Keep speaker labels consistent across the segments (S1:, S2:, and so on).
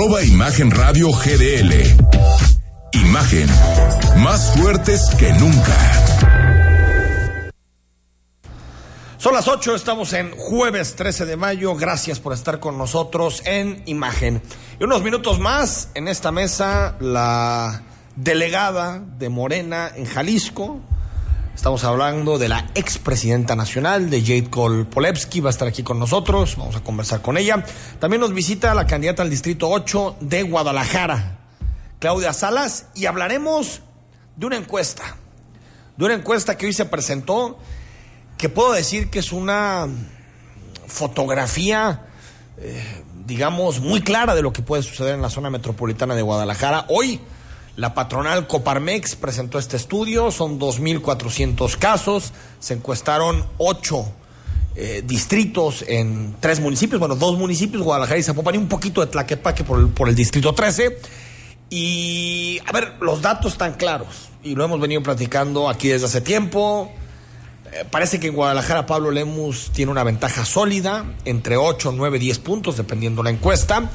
S1: Arroba Imagen Radio GDL. Imagen. Más fuertes que nunca.
S2: Son las 8, estamos en jueves 13 de mayo. Gracias por estar con nosotros en Imagen. Y unos minutos más en esta mesa, la delegada de Morena en Jalisco, Estamos hablando de la expresidenta nacional, de Jade Cole va a estar aquí con nosotros, vamos a conversar con ella. También nos visita la candidata al Distrito 8 de Guadalajara, Claudia Salas, y hablaremos de una encuesta, de una encuesta que hoy se presentó, que puedo decir que es una fotografía, eh, digamos, muy clara de lo que puede suceder en la zona metropolitana de Guadalajara. Hoy la patronal Coparmex presentó este estudio, son 2.400 casos, se encuestaron ocho eh, distritos en tres municipios, bueno, dos municipios, Guadalajara y Zapopan, y un poquito de Tlaquepaque por el, por el distrito 13. Y, a ver, los datos están claros, y lo hemos venido platicando aquí desde hace tiempo. Eh, parece que en Guadalajara Pablo Lemus tiene una ventaja sólida, entre 8, 9, 10 puntos, dependiendo la encuesta.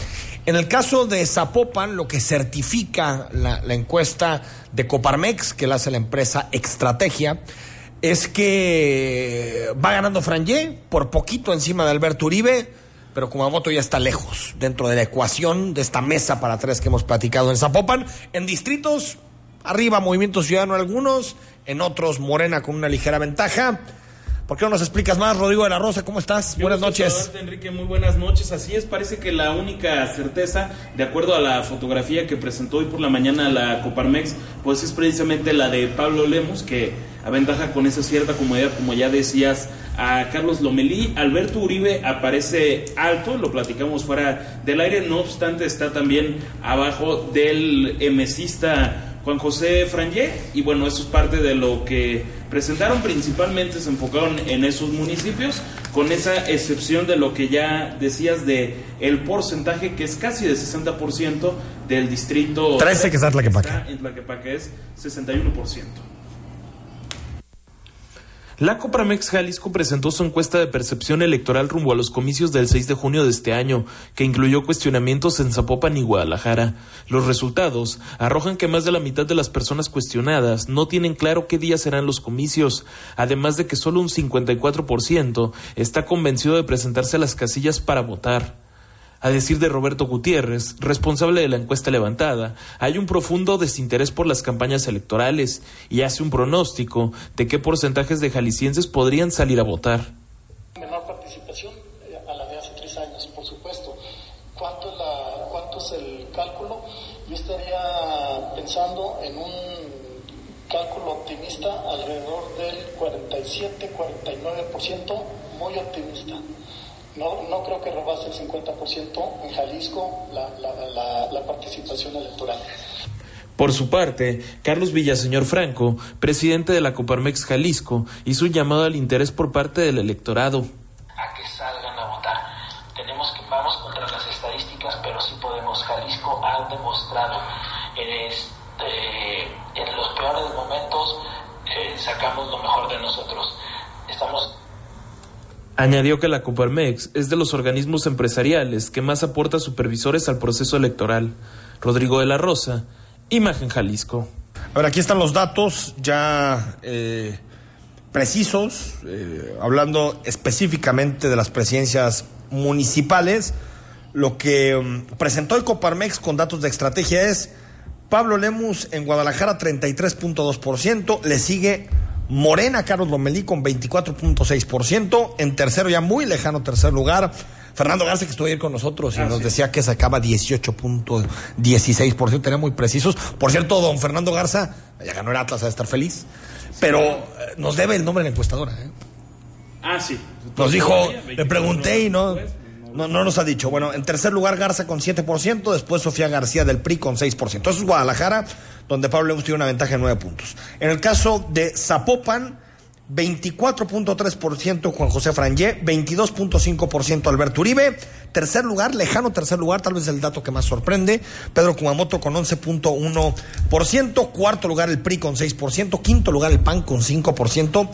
S2: En el caso de Zapopan, lo que certifica la, encuesta de Coparmex, que la hace la empresa Estrategia, es que va ganando Frangé por poquito encima de Alberto Uribe, pero Kumamoto ya está lejos dentro de la ecuación de esta mesa para tres que hemos platicado en Zapopan. En distritos, arriba Movimiento Ciudadano algunos, en otros Morena con una ligera ventaja. ¿Por qué no nos explicas más, Rodrigo de la Rosa? ¿Cómo estás? buenas noches.
S3: Enrique, muy buenas noches. Así es, parece que la única certeza, de acuerdo a la fotografía que presentó hoy por la mañana la Coparmex, pues es precisamente la de Pablo Lemos, que aventaja con esa cierta comodidad, como ya decías, a Carlos Lomelí. Alberto Uribe aparece alto, lo platicamos fuera del aire, no obstante está también abajo del emesista Juan José Frangé, y bueno, eso es parte de lo que presentaron, principalmente se enfocaron en esos municipios, con esa excepción de lo que ya decías de el porcentaje que es casi de 60% del distrito
S2: 13 que está en Tlaquepaque.
S3: En Tlaquepaque es 61%. La Copramex Jalisco presentó su encuesta de percepción electoral rumbo a los comicios del 6 de junio de este año, que incluyó cuestionamientos en Zapopan y Guadalajara. Los resultados arrojan que más de la mitad de las personas cuestionadas no tienen claro qué día serán los comicios, además de que solo un 54% está convencido de presentarse a las casillas para votar. A decir de Roberto Gutiérrez, responsable de la encuesta levantada, hay un profundo desinterés por las campañas electorales y hace un pronóstico de qué porcentajes de jaliscienses podrían salir a votar.
S4: Menor participación eh, a la de hace tres años, por supuesto. ¿Cuánto la, cuánto es el cálculo? Yo estaría pensando en un cálculo optimista alrededor del 47-49%, muy optimista. No, no creo que robase el 50% en Jalisco la, la, la, participación electoral.
S3: Por su parte, Carlos Villaseñor Franco, presidente de la Coparmex Jalisco, hizo un llamado al interés por parte del electorado.
S5: A que salgan a votar. Tenemos que, vamos contra las estadísticas, pero sí podemos. Jalisco ha demostrado este, en los peores momentos eh, sacamos lo mejor de nosotros. Estamos
S3: Añadió que la Coparmex es de los organismos empresariales que más aporta supervisores al proceso electoral. Rodrigo de la Rosa, Imagen Jalisco.
S2: Ahora, aquí están los datos ya eh, precisos, eh, hablando específicamente de las presidencias municipales. Lo que um, presentó el Coparmex con datos de estrategia es Pablo Lemus en Guadalajara 33.2%, le sigue Morena, Carlos Lomelí con 24.6%. En tercero, ya muy lejano tercer lugar, Fernando Garza, que estuvo ayer con nosotros y ah, nos decía que sacaba 18.16%, tenía muy precisos. Por cierto, don Fernando Garza, ya ganó el Atlas, a estar feliz, pero eh, nos debe el nombre de la encuestadora. ¿eh?
S3: Ah, sí.
S2: Nos dijo, le pregunté y no, no, no nos ha dicho. Bueno, en tercer lugar Garza con 7%, después Sofía García del PRI con 6%. Eso es Guadalajara donde Pablo Lemus tiene una ventaja de nueve puntos. En el caso de Zapopan, 24.3% Juan José Frangé, 22.5% Alberto Uribe, tercer lugar, lejano tercer lugar, tal vez el dato que más sorprende, Pedro Kumamoto con 11.1%, cuarto lugar el PRI con 6%, quinto lugar el PAN con 5%.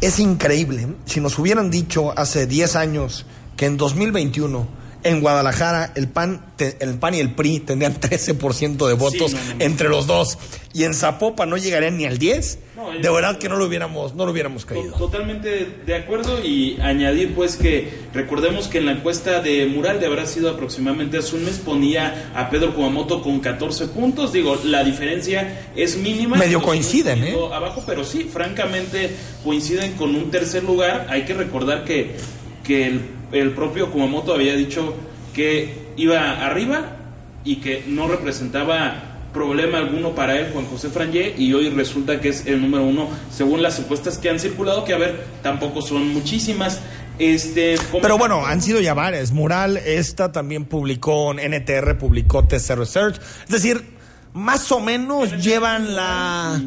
S2: Es increíble, si nos hubieran dicho hace 10 años que en 2021 en Guadalajara el PAN, el PAN y el PRI tendrían 13% de votos entre los dos y en Zapopan no llegarían ni al 10. de verdad que no lo hubiéramos no lo hubiéramos creído.
S3: Totalmente de acuerdo y añadir pues que recordemos que en la encuesta de Mural de habrá sido aproximadamente hace un mes ponía a Pedro Kumamoto con 14 puntos, digo, la diferencia es mínima.
S2: Medio coinciden, ¿eh?
S3: Abajo, pero sí, francamente coinciden con un tercer lugar. Hay que recordar que que el el propio Kumamoto había dicho que iba arriba y que no representaba problema alguno para él Juan José Frangé y hoy resulta que es el número uno según las encuestas que han circulado que a ver tampoco son muchísimas. Este
S2: pero bueno han sido ya varias. Mural esta también publicó NTR publicó TC Research es decir más o menos llevan la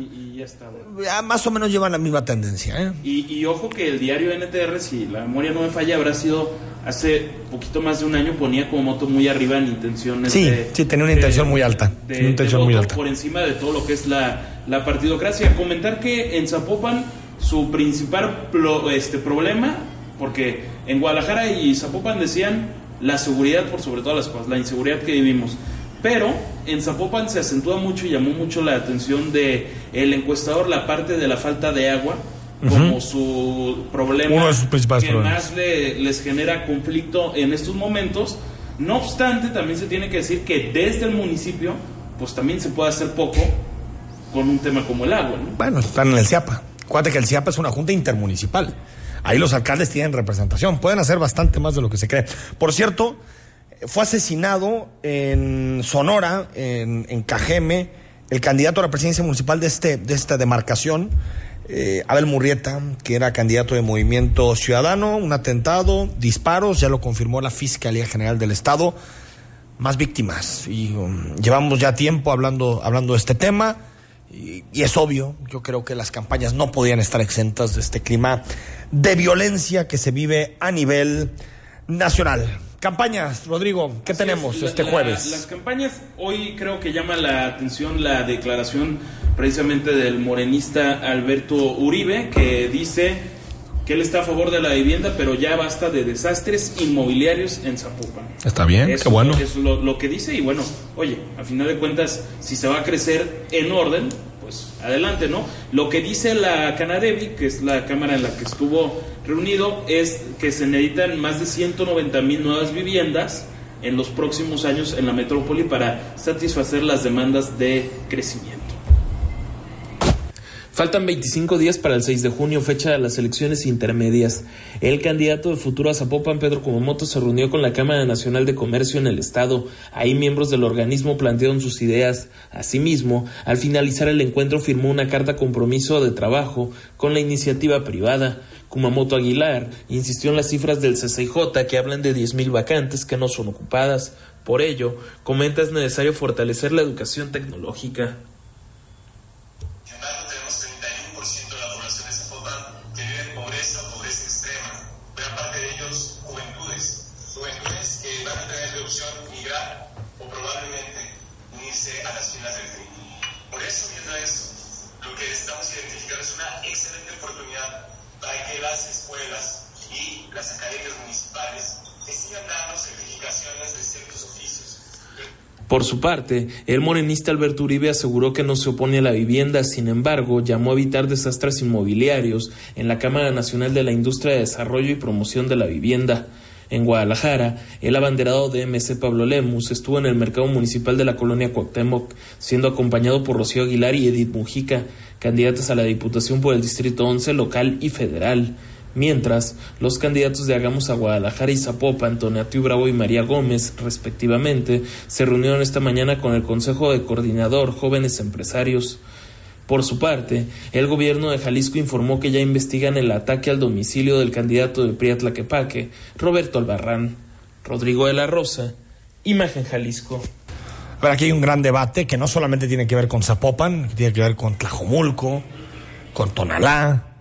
S2: más o menos llevan la misma tendencia. ¿eh?
S3: Y, ojo que el diario NTR, si la memoria no me falla, habrá sido hace poquito más de un año, ponía como moto muy arriba en intenciones.
S2: Sí, sí, tenía una intención muy alta. una intención muy alta.
S3: Por encima de todo lo que es la, la partidocracia. Comentar que en Zapopan su principal este, problema, porque en Guadalajara y Zapopan decían la seguridad por sobre todas las cosas, la inseguridad que vivimos. Pero en Zapopan se acentúa mucho y llamó mucho la atención de el encuestador la parte de la falta de agua como su problema que más les genera conflicto en estos momentos. No obstante, también se tiene que decir que desde el municipio, pues también se puede hacer poco con un tema como el agua.
S2: Bueno, están en el CIAPA. Acuérdate que el CIAPA es una junta intermunicipal. Ahí los alcaldes tienen representación. Pueden hacer bastante más de lo que se cree. Por cierto, fue asesinado en Sonora, en, Cajeme, el candidato a la presidencia municipal de, este, de esta demarcación, eh, Abel Murrieta, que era candidato de Movimiento Ciudadano, un atentado, disparos, ya lo confirmó la Fiscalía General del Estado, más víctimas. Y um, llevamos ya tiempo hablando, hablando de este tema. Y, y, es obvio, yo creo que las campañas no podían estar exentas de este clima de violencia que se vive a nivel nacional. Campañas, Rodrigo, ¿qué tenemos este jueves?
S3: las campañas, hoy creo que llama la atención la declaración precisamente del morenista Alberto Uribe, que dice que él está a favor de la vivienda, pero ya basta de desastres inmobiliarios en Zapopan.
S2: Está bien, qué bueno.
S3: Es lo, lo que dice y bueno, oye, a final de cuentas, si se va a crecer en orden, pues adelante, ¿no? Lo que dice la Canadevi, que es la cámara en la que estuvo reunido, es que se necesitan más de 190 mil nuevas viviendas en los próximos años en la metrópoli para satisfacer las demandas de crecimiento. Faltan 25 días para el 6 de junio, fecha de las elecciones intermedias. El candidato de futuro a Zapopan, Pedro Kumamoto, se reunió con la Cámara Nacional de Comercio en el Estado. Ahí miembros del organismo plantearon sus ideas. Asimismo, al finalizar el encuentro firmó una carta compromiso de trabajo con la iniciativa privada. Kumamoto Aguilar insistió en las cifras del CCJ que hablan de 10.000 vacantes que no son ocupadas. Por ello, comenta es necesario fortalecer la educación tecnológica. Por su parte, el morenista Alberto Uribe aseguró que no se opone a la vivienda, sin embargo, llamó a evitar desastres inmobiliarios en la Cámara Nacional de la Industria de Desarrollo y Promoción de la Vivienda. En Guadalajara, el abanderado de MC Pablo Lemus estuvo en el mercado municipal de la colonia Cuauhtémoc, siendo acompañado por Rocío Aguilar y Edith Mujica, candidatas a la Diputación por el Distrito 11 local y federal. Mientras, los candidatos de Hagamos a Guadalajara y Zapopan, Antonio Bravo y María Gómez, respectivamente, se reunieron esta mañana con el Consejo de Coordinador Jóvenes Empresarios. Por su parte, el gobierno de Jalisco informó que ya investigan el ataque al domicilio del candidato de Priatlaquepaque, Roberto Albarrán. Rodrigo de la Rosa, Imagen Jalisco.
S2: Pero aquí hay un gran debate que no solamente tiene que ver con Zapopan, tiene que ver con Tlajomulco, con Tonalá,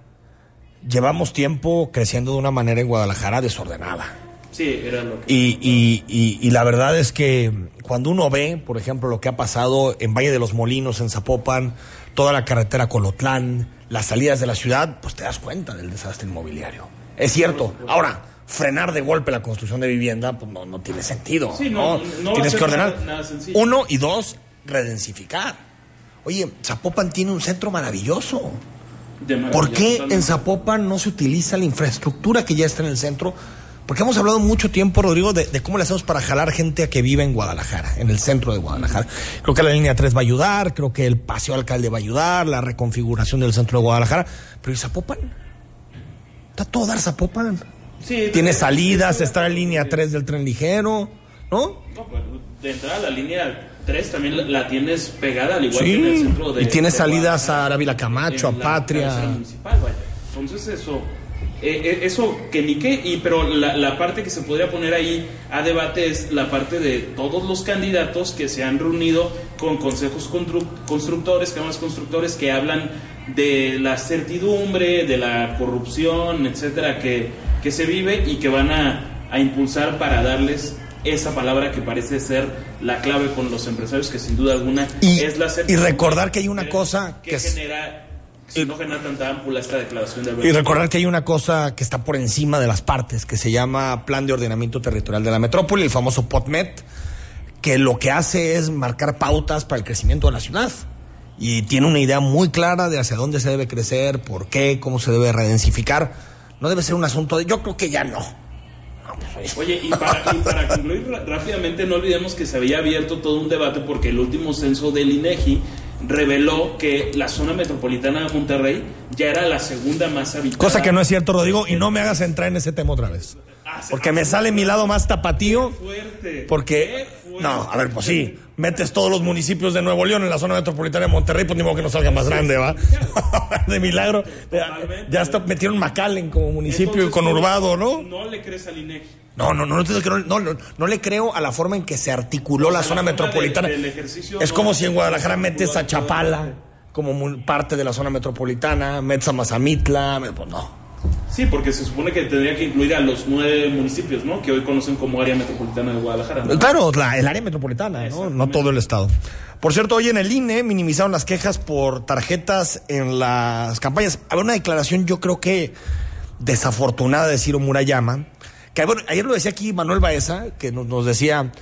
S2: llevamos tiempo creciendo de una manera en Guadalajara desordenada.
S3: Sí, era lo que...
S2: Y, y, y, la verdad es que cuando uno ve, por ejemplo, lo que ha pasado en Valle de los Molinos, en Zapopan, toda la carretera Colotlán, las salidas de la ciudad, pues te das cuenta del desastre inmobiliario. Es cierto. Ahora, frenar de golpe la construcción de vivienda, pues no, no tiene sentido.
S3: Sí, no,
S2: ¿no? Tienes que ordenar.
S3: nada- nada.
S2: Uno y dos, redensificar. Oye, Zapopan tiene un centro maravilloso. ¿Por qué
S3: totalmente.
S2: en Zapopan no se utiliza la infraestructura que ya está en el centro? Porque hemos hablado mucho tiempo, Rodrigo, de, de cómo le hacemos para jalar gente a que vive en Guadalajara, en el centro de Guadalajara. Creo que la línea 3 va a ayudar, creo que el paseo alcalde va a ayudar, la reconfiguración del centro de Guadalajara. Pero ¿y Zapopan? Está todo dar Zapopan.
S3: Sí,
S2: Tiene salidas, está en línea 3 del tren ligero, ¿no?
S3: No, pues, de entrada la línea 3 también la, tienes pegada al igual que en el centro de
S2: y tiene
S3: de
S2: salidas
S3: Guadalajara,
S2: a Ávila Camacho, a
S3: la
S2: Patria.
S3: vaya. Entonces eso eh, eh, eso que ni qué y pero la, la parte que se podría poner ahí a debate es la parte de todos los candidatos que se han reunido con consejos constru- constructores, cámaras constructores que hablan de la certidumbre, de la corrupción, etcétera, que, que se vive y que van a, a impulsar para darles esa palabra que parece ser la clave con los empresarios, que sin duda alguna
S2: Y-
S3: es la
S2: y recordar que hay una cosa
S3: que,
S2: que es-
S3: genera, si no genera tanta ámpula esta declaración de
S2: Y recordar que hay una cosa que está por encima de las partes, que se llama Plan de Ordenamiento Territorial de la Metrópoli, el famoso POTMET, que lo que hace es marcar pautas para el crecimiento de la ciudad. Y tiene una idea muy clara de hacia dónde se debe crecer, por qué, cómo se debe redensificar. No debe ser un asunto de... Yo creo que ya no. Oye.
S3: Y para, y para concluir rápidamente, no olvidemos que se había abierto todo un debate porque el último censo del INEGI reveló que la zona metropolitana de Monterrey ya era la segunda más habitada.
S2: Cosa que no es cierto, Rodrigo, y no me hagas entrar en ese tema otra vez. Porque me sale mi lado más tapatío. Porque, no, a ver, pues sí, metes todos los municipios de Nuevo León en la zona metropolitana de Monterrey, pues ni modo que no salga más grande, ¿va? de milagro. Ya,
S3: Totalmente.
S2: ya hasta metieron McAllen como municipio
S3: Entonces,
S2: conurbado, ¿no?
S3: No le crees al INEGI.
S2: No, no, no, no, no, le creo a la forma en que se articuló la zona metropolitana. es como si en Guadalajara metes a. Chapala como parte de la zona metropolitana, metes a Mazamitla, pues no.
S3: Sí, porque se supone que tendría que incluir a los nueve municipios, ¿no? Que hoy conocen como área metropolitana de Guadalajara. ¿no?
S2: Claro, la- el área metropolitana, ¿no? No todo el estado. Por cierto, hoy en el INE minimizaron las quejas por tarjetas en las campañas. Había una declaración, yo creo que desafortunada de Ciro Murayama, que bueno, ayer lo decía aquí Manuel Baeza, que nos, nos decía,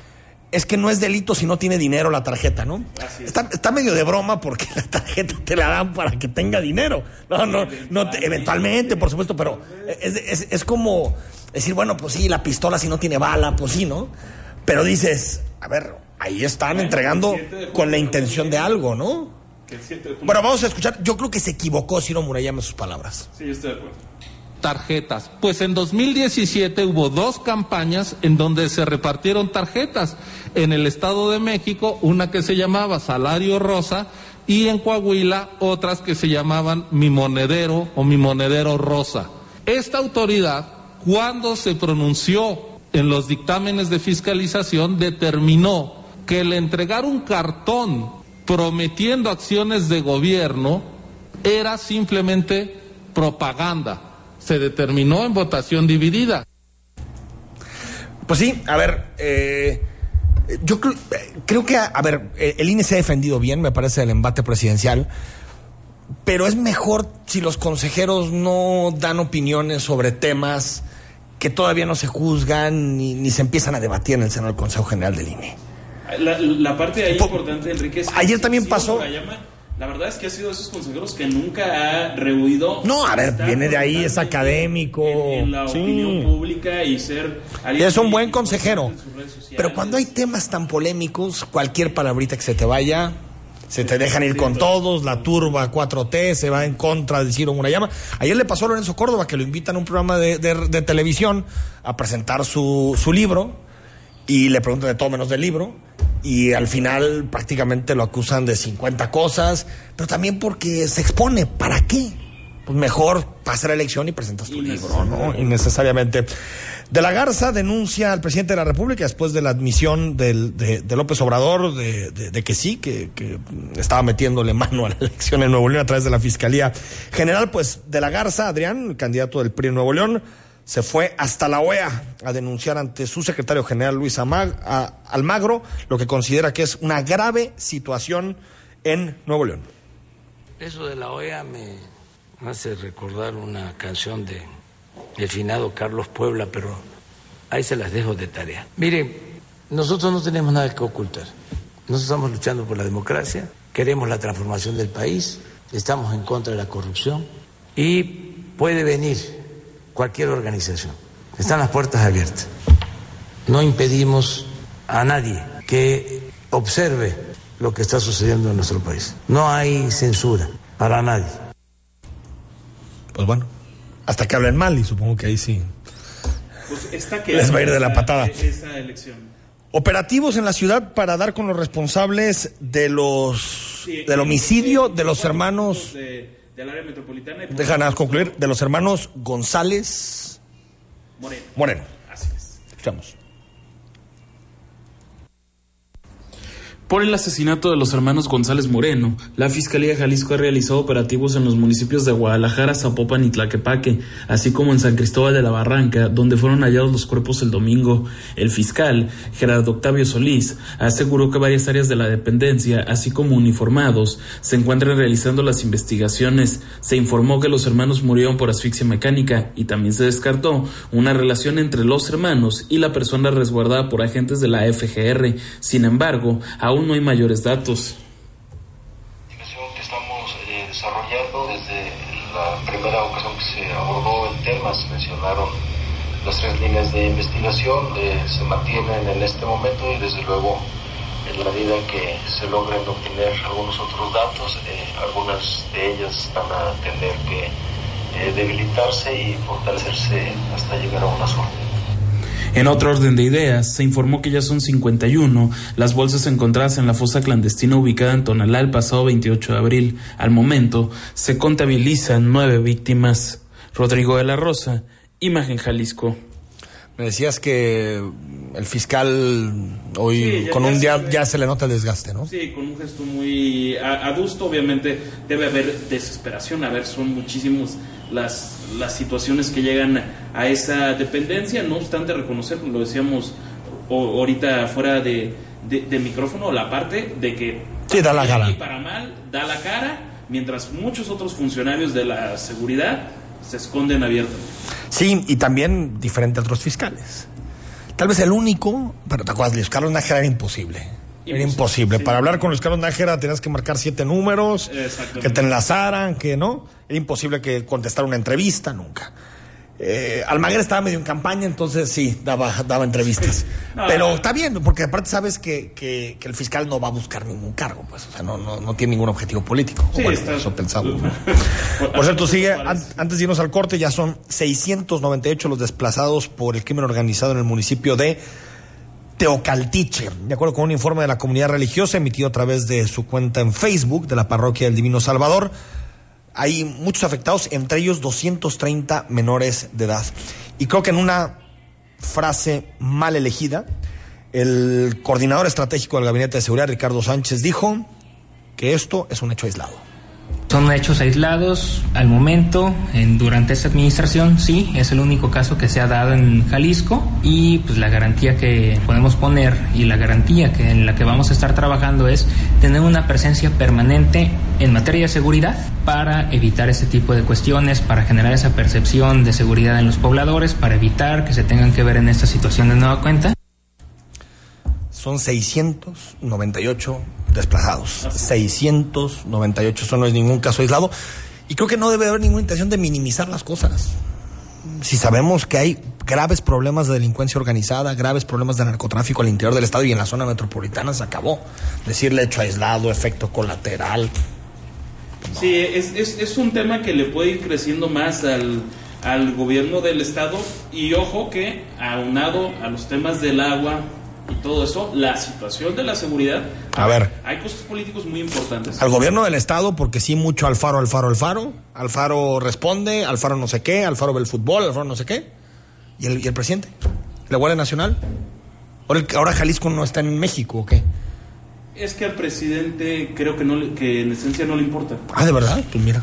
S2: es que no es delito si no tiene dinero la tarjeta, ¿no?
S3: Así es.
S2: Está, está medio de broma porque la tarjeta te la dan para que tenga dinero. No, no, no, te- eventualmente, por supuesto, pero es, es- es como decir, bueno, pues sí, la pistola si no tiene bala, pues sí, ¿no? Pero dices, a ver, ahí están entregando con la intención de algo, ¿no? Bueno, vamos a escuchar. Yo creo que se equivocó Ciro Murayama en sus palabras.
S3: Sí, yo estoy de acuerdo.
S6: Tarjetas. Pues en 2017 hubo dos campañas en donde se repartieron tarjetas. En el Estado de México, una que se llamaba Salario Rosa y en Coahuila otras que se llamaban Mi Monedero o Mi Monedero Rosa. Esta autoridad, cuando se pronunció en los dictámenes de fiscalización, determinó que el entregar un cartón prometiendo acciones de gobierno era simplemente propaganda. Se determinó en votación dividida.
S2: Pues sí, a ver, eh, yo creo, creo que, a, ver, eh, el INE se ha defendido bien, me parece, del embate presidencial, pero es mejor si los consejeros no dan opiniones sobre temas que todavía no se juzgan ni, ni se empiezan a debatir en el seno del Consejo General del INE.
S3: La, la parte ahí
S2: Po-
S3: importante, Enrique, es que
S2: Ayer también pasó-
S3: Murayama, la verdad es que ha sido de esos consejeros que nunca ha rehuido.
S2: No, a ver, viene de ahí, es académico,
S3: En, en la
S2: sí.
S3: opinión pública y ser. alguien
S2: Es un buen consejero.
S3: en sus redes sociales.
S2: Pero cuando hay temas tan polémicos, cualquier palabrita que se te vaya, se te dejan ir con todos, la turba 4T se va en contra de Ciro Murayama. Ayer le pasó a Lorenzo Córdoba que lo invitan a un programa de, de- de televisión a presentar su, su libro y le preguntan de todo menos del libro y al final prácticamente lo acusan de 50 cosas, pero también porque se expone. ¿Para qué? Pues mejor pasa la elección y presentas tu libro, ¿no? Innecesariamente. De la Garza denuncia al presidente de la República después de la admisión del- de, de López Obrador de, de- de que sí, que, que estaba metiéndole mano a la elección en Nuevo León a través de la Fiscalía General. Pues de la Garza, Adrián, el candidato del PRI en Nuevo León, se fue hasta la OEA a denunciar ante su secretario general Luis Amag- Almagro lo que considera que es una grave situación en Nuevo León.
S7: Eso de la OEA me hace recordar una canción de el finado Carlos Puebla, pero ahí se las dejo de tarea. Miren, nosotros no tenemos nada que ocultar. Nosotros estamos luchando por la democracia, queremos la transformación del país, estamos en contra de la corrupción y puede venir cualquier organización. Están las puertas abiertas. No impedimos a nadie que observe lo que está sucediendo en nuestro país. No hay censura para nadie.
S2: Pues bueno, hasta que hablen mal y supongo que ahí sí.
S3: Pues está
S2: Les va a ir de la patada.
S3: Esa elección.
S2: Operativos en la ciudad para dar con los responsables de los
S3: Sí,
S2: del homicidio de los hermanos.
S3: de- del área metropolitana. y-
S2: Déjanos concluir de los hermanos González
S3: Moreno.
S2: Moreno.
S3: Así es.
S2: Escuchamos.
S3: Por el asesinato de los hermanos González Moreno, la Fiscalía de Jalisco ha realizado operativos en los municipios de Guadalajara, Zapopan y Tlaquepaque, así como en San Cristóbal de la Barranca, donde fueron hallados los cuerpos el domingo. El fiscal, Gerardo Octavio Solís, aseguró que varias áreas de la dependencia, así como uniformados, se encuentran realizando las investigaciones. Se informó que los hermanos murieron por asfixia mecánica y también se descartó una relación entre los hermanos y la persona resguardada por agentes de la FGR. Sin embargo, aún no hay mayores datos.
S8: investigación que estamos eh, desarrollando desde la primera ocasión que se abordó el tema, se mencionaron las tres líneas de investigación, eh, se mantienen en este momento y desde luego en la medida que se logren obtener algunos otros datos, eh, algunas de ellas van a tener que debilitarse y fortalecerse hasta llegar a una sola.
S3: En otro orden de ideas, se informó que ya son 51 las bolsas encontradas en la fosa clandestina ubicada en Tonalá el pasado 28 de abril. Al momento, se contabilizan nueve víctimas. Rodrigo de la Rosa, Imagen Jalisco.
S2: Me decías que el fiscal hoy
S3: Sí, ya-
S2: con
S3: ya
S2: un día ya se le nota el desgaste, ¿no?
S3: Sí, con un gesto muy a- adusto, obviamente debe haber desesperación, a ver, son muchísimos las, las situaciones que llegan a esa dependencia, no obstante reconocer, lo decíamos o- ahorita fuera de, de- de micrófono, la parte de que
S2: Sí, da la cara.
S3: y para mal da la cara, mientras muchos otros funcionarios de la seguridad se esconden abiertamente.
S2: Sí, y también diferente a otros fiscales. Tal vez el único, pero te acuerdas, Luis Carlos Nájera era imposible. Era
S3: Imposible, sí.
S2: Para hablar con Luis Carlos Nájera tenías que marcar siete números, que te enlazaran, que no. Era imposible que contestara una entrevista, nunca. Eh, Almaguer estaba medio en campaña, entonces sí, daba, daba entrevistas. Pero está bien, porque aparte sabes que, que- que el fiscal no va a buscar ningún cargo, pues, o sea, no, no, no tiene ningún objetivo político.
S3: Sí,
S2: Bueno,
S3: está-
S2: eso pensamos. ¿no?
S3: Por-
S2: cierto, sigue, an- antes de irnos al corte, ya son 698 los desplazados por el crimen organizado en el municipio de Teocaltiche. De acuerdo con un informe de la comunidad religiosa emitido a través de su cuenta en Facebook de la parroquia del Divino Salvador, hay muchos afectados, entre ellos 230 menores de edad. Y creo que en una frase mal elegida, el coordinador estratégico del Gabinete de Seguridad, Ricardo Sánchez, dijo que esto es un hecho aislado.
S9: Son hechos aislados al momento, en, durante esta administración, sí, es el único caso que se ha dado en Jalisco y pues la garantía que podemos poner y la garantía que en la que vamos a estar trabajando es tener una presencia permanente en materia de seguridad para evitar ese tipo de cuestiones, para generar esa percepción de seguridad en los pobladores, para evitar que se tengan que ver en esta situación de nueva cuenta.
S2: Son 698 desplazados. 698, eso no es ningún caso aislado. Y creo que no debe haber ninguna intención de minimizar las cosas. Si sabemos que hay graves problemas de delincuencia organizada, graves problemas de narcotráfico al interior del Estado y en la zona metropolitana, se acabó. Decirle hecho aislado, efecto colateral.
S3: Sí, es, es, es un tema que le puede ir creciendo más al, al gobierno del Estado y ojo que aunado a los temas del agua y todo eso, la situación de la seguridad,
S2: A ver.
S3: hay costos políticos muy importantes.
S2: Al gobierno del Estado, porque sí, mucho Alfaro, Alfaro, Alfaro. Alfaro responde, Alfaro no sé qué, Alfaro ve el fútbol, Alfaro no sé qué. ¿Y el, y el presidente? ¿La Guardia Nacional? Ahora, el- ahora Jalisco no está en México, ¿o qué?
S3: Es que al presidente creo que, no, que en esencia no le importa.
S2: Ah, ¿de verdad? Pues mira.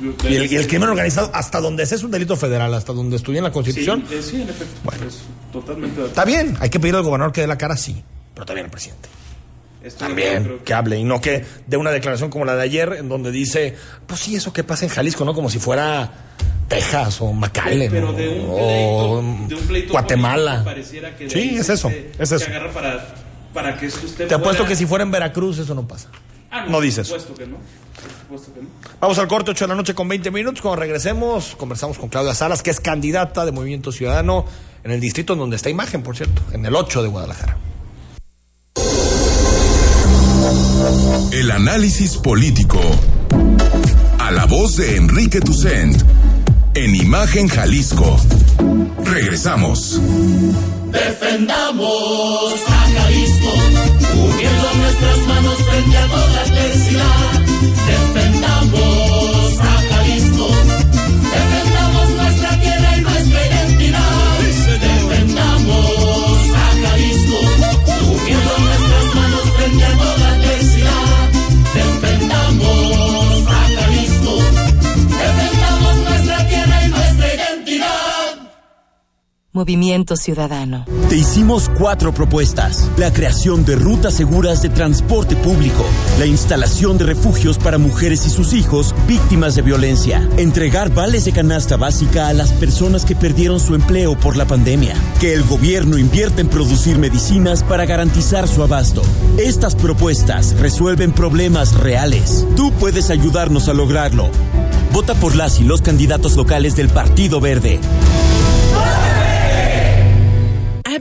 S2: Y el, y el crimen organizado, hasta donde sea, es un delito federal, hasta donde estudia en la
S3: Sí,
S2: Constitución.
S3: eh, sí, en efecto. es totalmente de
S2: Está bien, hay que pedir al gobernador que dé la cara, sí. Pero también al presidente.
S3: Estoy-
S2: También, que hable. Y no que dé una declaración como la de ayer, en donde dice, pues sí, eso que pasa en Jalisco, ¿no? Como si fuera Texas o McAllen
S3: Pero de un
S2: o
S3: pleito, de un pleito
S2: Guatemala.
S3: pareciera que
S2: Sí, es eso,
S3: se-
S2: es
S3: se
S2: eso.
S3: agarra para, para que esto esté
S2: Te apuesto
S3: fuera.
S2: que si fuera en Veracruz eso no pasa.
S3: Ah,
S2: no dices.
S3: Por supuesto que no. Por supuesto que no.
S2: Vamos al corte, 8 de la noche con 20 minutos. Cuando regresemos, conversamos con Claudia Salas, que es candidata de Movimiento Ciudadano en el distrito en donde está imagen, por cierto, en el 8 de Guadalajara.
S1: El análisis político. A la voz de Enrique Tucent. En Imagen Jalisco. Regresamos.
S10: Defendamos a Jalisco, uniendo nuestras manos frente a toda adversidad.
S11: Movimiento Ciudadano.
S12: Te hicimos cuatro propuestas. La creación de rutas seguras de transporte público, la instalación de refugios para mujeres y sus hijos víctimas de violencia, entregar vales de canasta básica a las personas que perdieron su empleo por la pandemia, que el gobierno invierta en producir medicinas para garantizar su abasto. Estas propuestas resuelven problemas reales. Tú puedes ayudarnos a lograrlo. Vota por las y los candidatos locales del Partido Verde.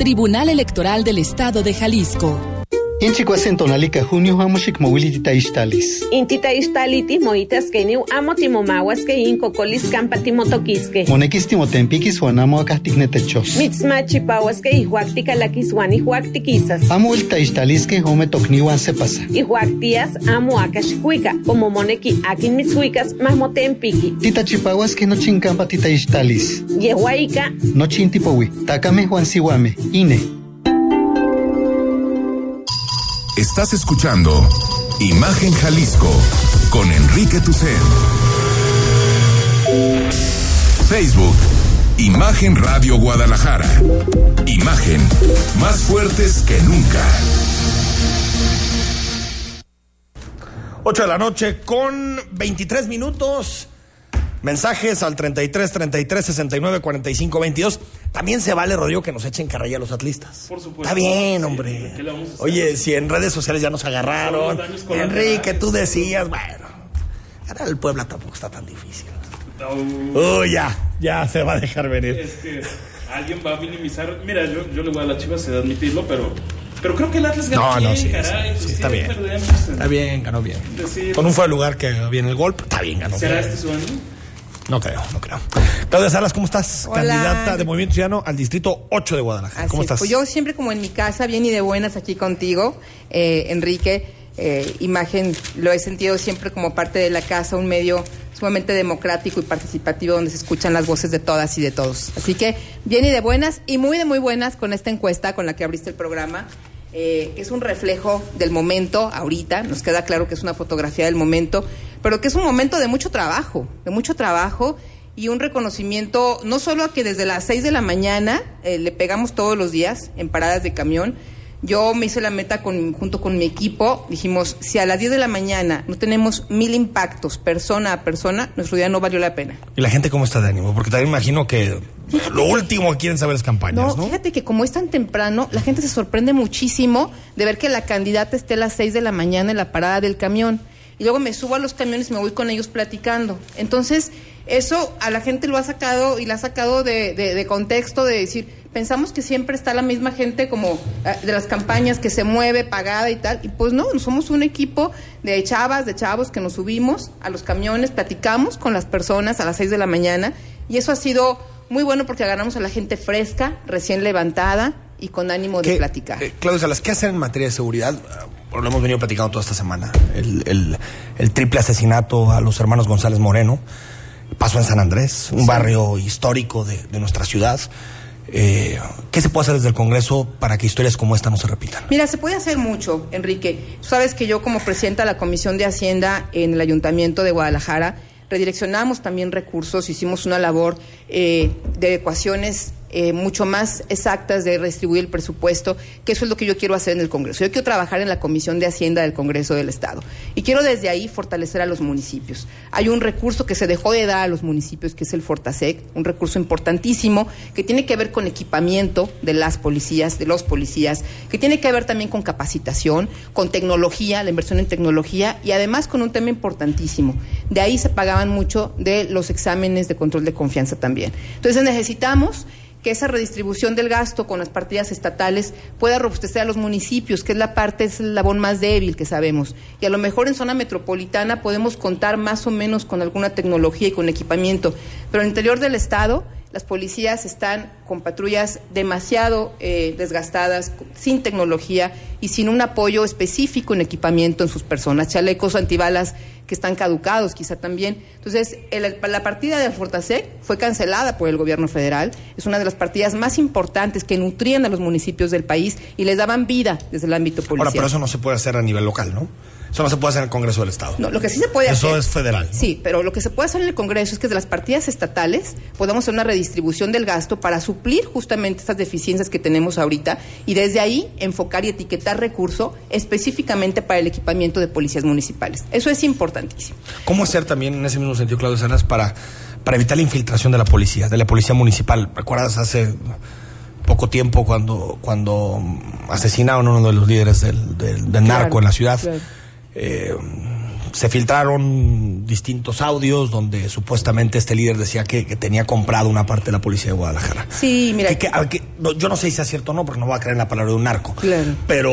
S13: Tribunal Electoral del Estado de Jalisco.
S14: Inchikuasen tonalika junio hamoshik mowili titaixtalis.
S15: Intita ixtaliti moitas keniu amo timomawas ke inko kolis kampa timotokiske.
S14: Monekis timotempikis huanamo akahtiknetechos.
S15: Mitzmachi pawas ke ihuaktika lakiswan ihuaktikisas.
S14: Amo il taixtaliske home tokniwan sepasa.
S15: Ihuaktias amo akashkuika. Como moneki akin mitzuikas mahmotempiki.
S14: Titachipawas que no chinkampa titaixtalis.
S15: Yehuaika.
S14: No chintipowi. Takame Juan Siwame. Ine.
S1: Estás escuchando Imagen Jalisco con Enrique Tucen. Facebook, Imagen Radio Guadalajara. Imagen más fuertes que nunca.
S2: 8 de la noche con 23 minutos. Mensajes al 33 33 69 45 22. También se vale, Rodrigo, que nos echen carrilla a los atlistas.
S3: Por supuesto.
S2: Está bien, hombre. Oye, si en redes sociales ya nos agarraron. Enrique, tú decías, bueno, ganar el Puebla tampoco está tan difícil. Uy, ya, ya se va a dejar venir.
S3: Es que alguien va a minimizar. Mira, yo, yo le voy a la Chivas, de admitirlo, pero, pero creo que el Atlas ganó
S2: No, no,
S3: bien,
S2: sí,
S3: caray.
S2: sí, sí, está bien.
S3: perdemos.
S2: Está bien, ganó bien.
S3: Decir-
S2: Con un fuera lugar que viene el golpe, está bien, ganó
S3: ¿Será
S2: bien.
S3: este su año?
S2: No creo, no creo. Claudia Salas, ¿cómo estás?
S16: Hola.
S2: Candidata de Movimiento Ciudadano al Distrito 8 de Guadalajara.
S16: Así
S2: ¿Cómo
S16: es,
S2: estás?
S16: Pues yo siempre como en mi casa, bien y de buenas aquí contigo, eh, Enrique. eh, imagen lo he sentido siempre como parte de la casa, un medio sumamente democrático y participativo donde se escuchan las voces de todas y de todos. Así que bien y de buenas y muy de muy buenas con esta encuesta con la que abriste el programa. eh, que es un reflejo del momento ahorita, nos queda claro que es una fotografía del momento, pero que es un momento de mucho trabajo, de mucho trabajo y un reconocimiento no solo a que desde las 6 de la mañana eh, le pegamos todos los días en paradas de camión. Yo me hice la meta con, junto con mi equipo. Dijimos, si a las 10 de la mañana no tenemos mil impactos persona a persona, nuestro día no valió la pena.
S2: ¿Y la gente cómo está de ánimo? Porque también imagino que lo último que quieren saber es campañas, ¿no?
S16: fíjate que como es tan temprano, la gente se sorprende muchísimo de ver que la candidata esté a las 6 de la mañana en la parada del camión. Y luego me subo a los camiones y me voy con ellos platicando. Entonces, eso a la gente lo ha sacado y la ha sacado de, de- de contexto de decir, pensamos que siempre está la misma gente como eh, de las campañas que se mueve pagada y tal. Y pues no, somos un equipo de chavas, de chavos que nos subimos a los camiones, platicamos con las personas a las 6 de la mañana. Y eso ha sido muy bueno porque agarramos a la gente fresca, recién levantada y con ánimo de
S2: ¿Qué-
S16: platicar.
S2: eh, Salas, ¿qué hacer en materia de seguridad? Lo hemos venido platicando toda esta semana. El, el- el triple asesinato a los hermanos González Moreno pasó en San Andrés, un barrio histórico de, de nuestra ciudad. Eh, ¿Qué se puede hacer desde el Congreso para que historias como esta no se repitan?
S16: Mira, se puede hacer mucho, Enrique. Tú sabes que yo como presidenta de la Comisión de Hacienda en el Ayuntamiento de Guadalajara redireccionamos también recursos, hicimos una labor eh, de ecuaciones eh, mucho más exactas de redistribuir el presupuesto, que eso es lo que yo quiero hacer en el Congreso. Yo quiero trabajar en la Comisión de Hacienda del Congreso del Estado y quiero desde ahí fortalecer a los municipios. Hay un recurso que se dejó de dar a los municipios, que es el Fortasec, un recurso importantísimo que tiene que ver con equipamiento de las policías, de los policías, que tiene que ver también con capacitación, con tecnología, la inversión en tecnología y además con un tema importantísimo. De ahí se pagaban mucho de los exámenes de control de confianza también. Entonces necesitamos que esa redistribución del gasto con las partidas estatales pueda robustecer a los municipios, que es la parte, es el labón más débil que sabemos. Y a lo mejor en zona metropolitana podemos contar más o menos con alguna tecnología y con equipamiento, pero en el interior del Estado las policías están con patrullas demasiado eh, desgastadas, sin tecnología y sin un apoyo específico en equipamiento en sus personas, chalecos antibalas que están caducados quizá también. Entonces, el- la partida del Fortasec fue cancelada por el gobierno federal, es una de las partidas más importantes que nutrían a los municipios del país y les daban vida desde el ámbito policial.
S2: Ahora, pero eso no se puede hacer a nivel local, ¿no? Eso no se puede hacer en el Congreso del Estado.
S16: No, lo que sí se puede
S2: Eso
S16: hacer.
S2: es federal. ¿no?
S16: Sí, pero lo que se puede hacer en el Congreso es que de las partidas estatales podamos hacer una redistribución del gasto para suplir justamente estas deficiencias que tenemos ahorita y desde ahí enfocar y etiquetar recurso específicamente para el equipamiento de policías municipales. Eso es importantísimo.
S2: ¿Cómo hacer también en ese mismo sentido, Claudio Salas, para, para evitar la infiltración de la policía, de la policía municipal? ¿Recuerdas hace poco tiempo cuando, cuando asesinaron a uno de los líderes del, del- del narco
S16: Claro,
S2: en la ciudad?
S16: claro.
S2: Eh, se filtraron distintos audios donde supuestamente este líder decía que, que tenía comprado una parte de la policía de Guadalajara.
S16: Sí, mira.
S2: Que- que- a- que- no, yo no sé si sea cierto o no, porque no voy a creer en la palabra de un narco.
S16: Claro.
S2: Pero,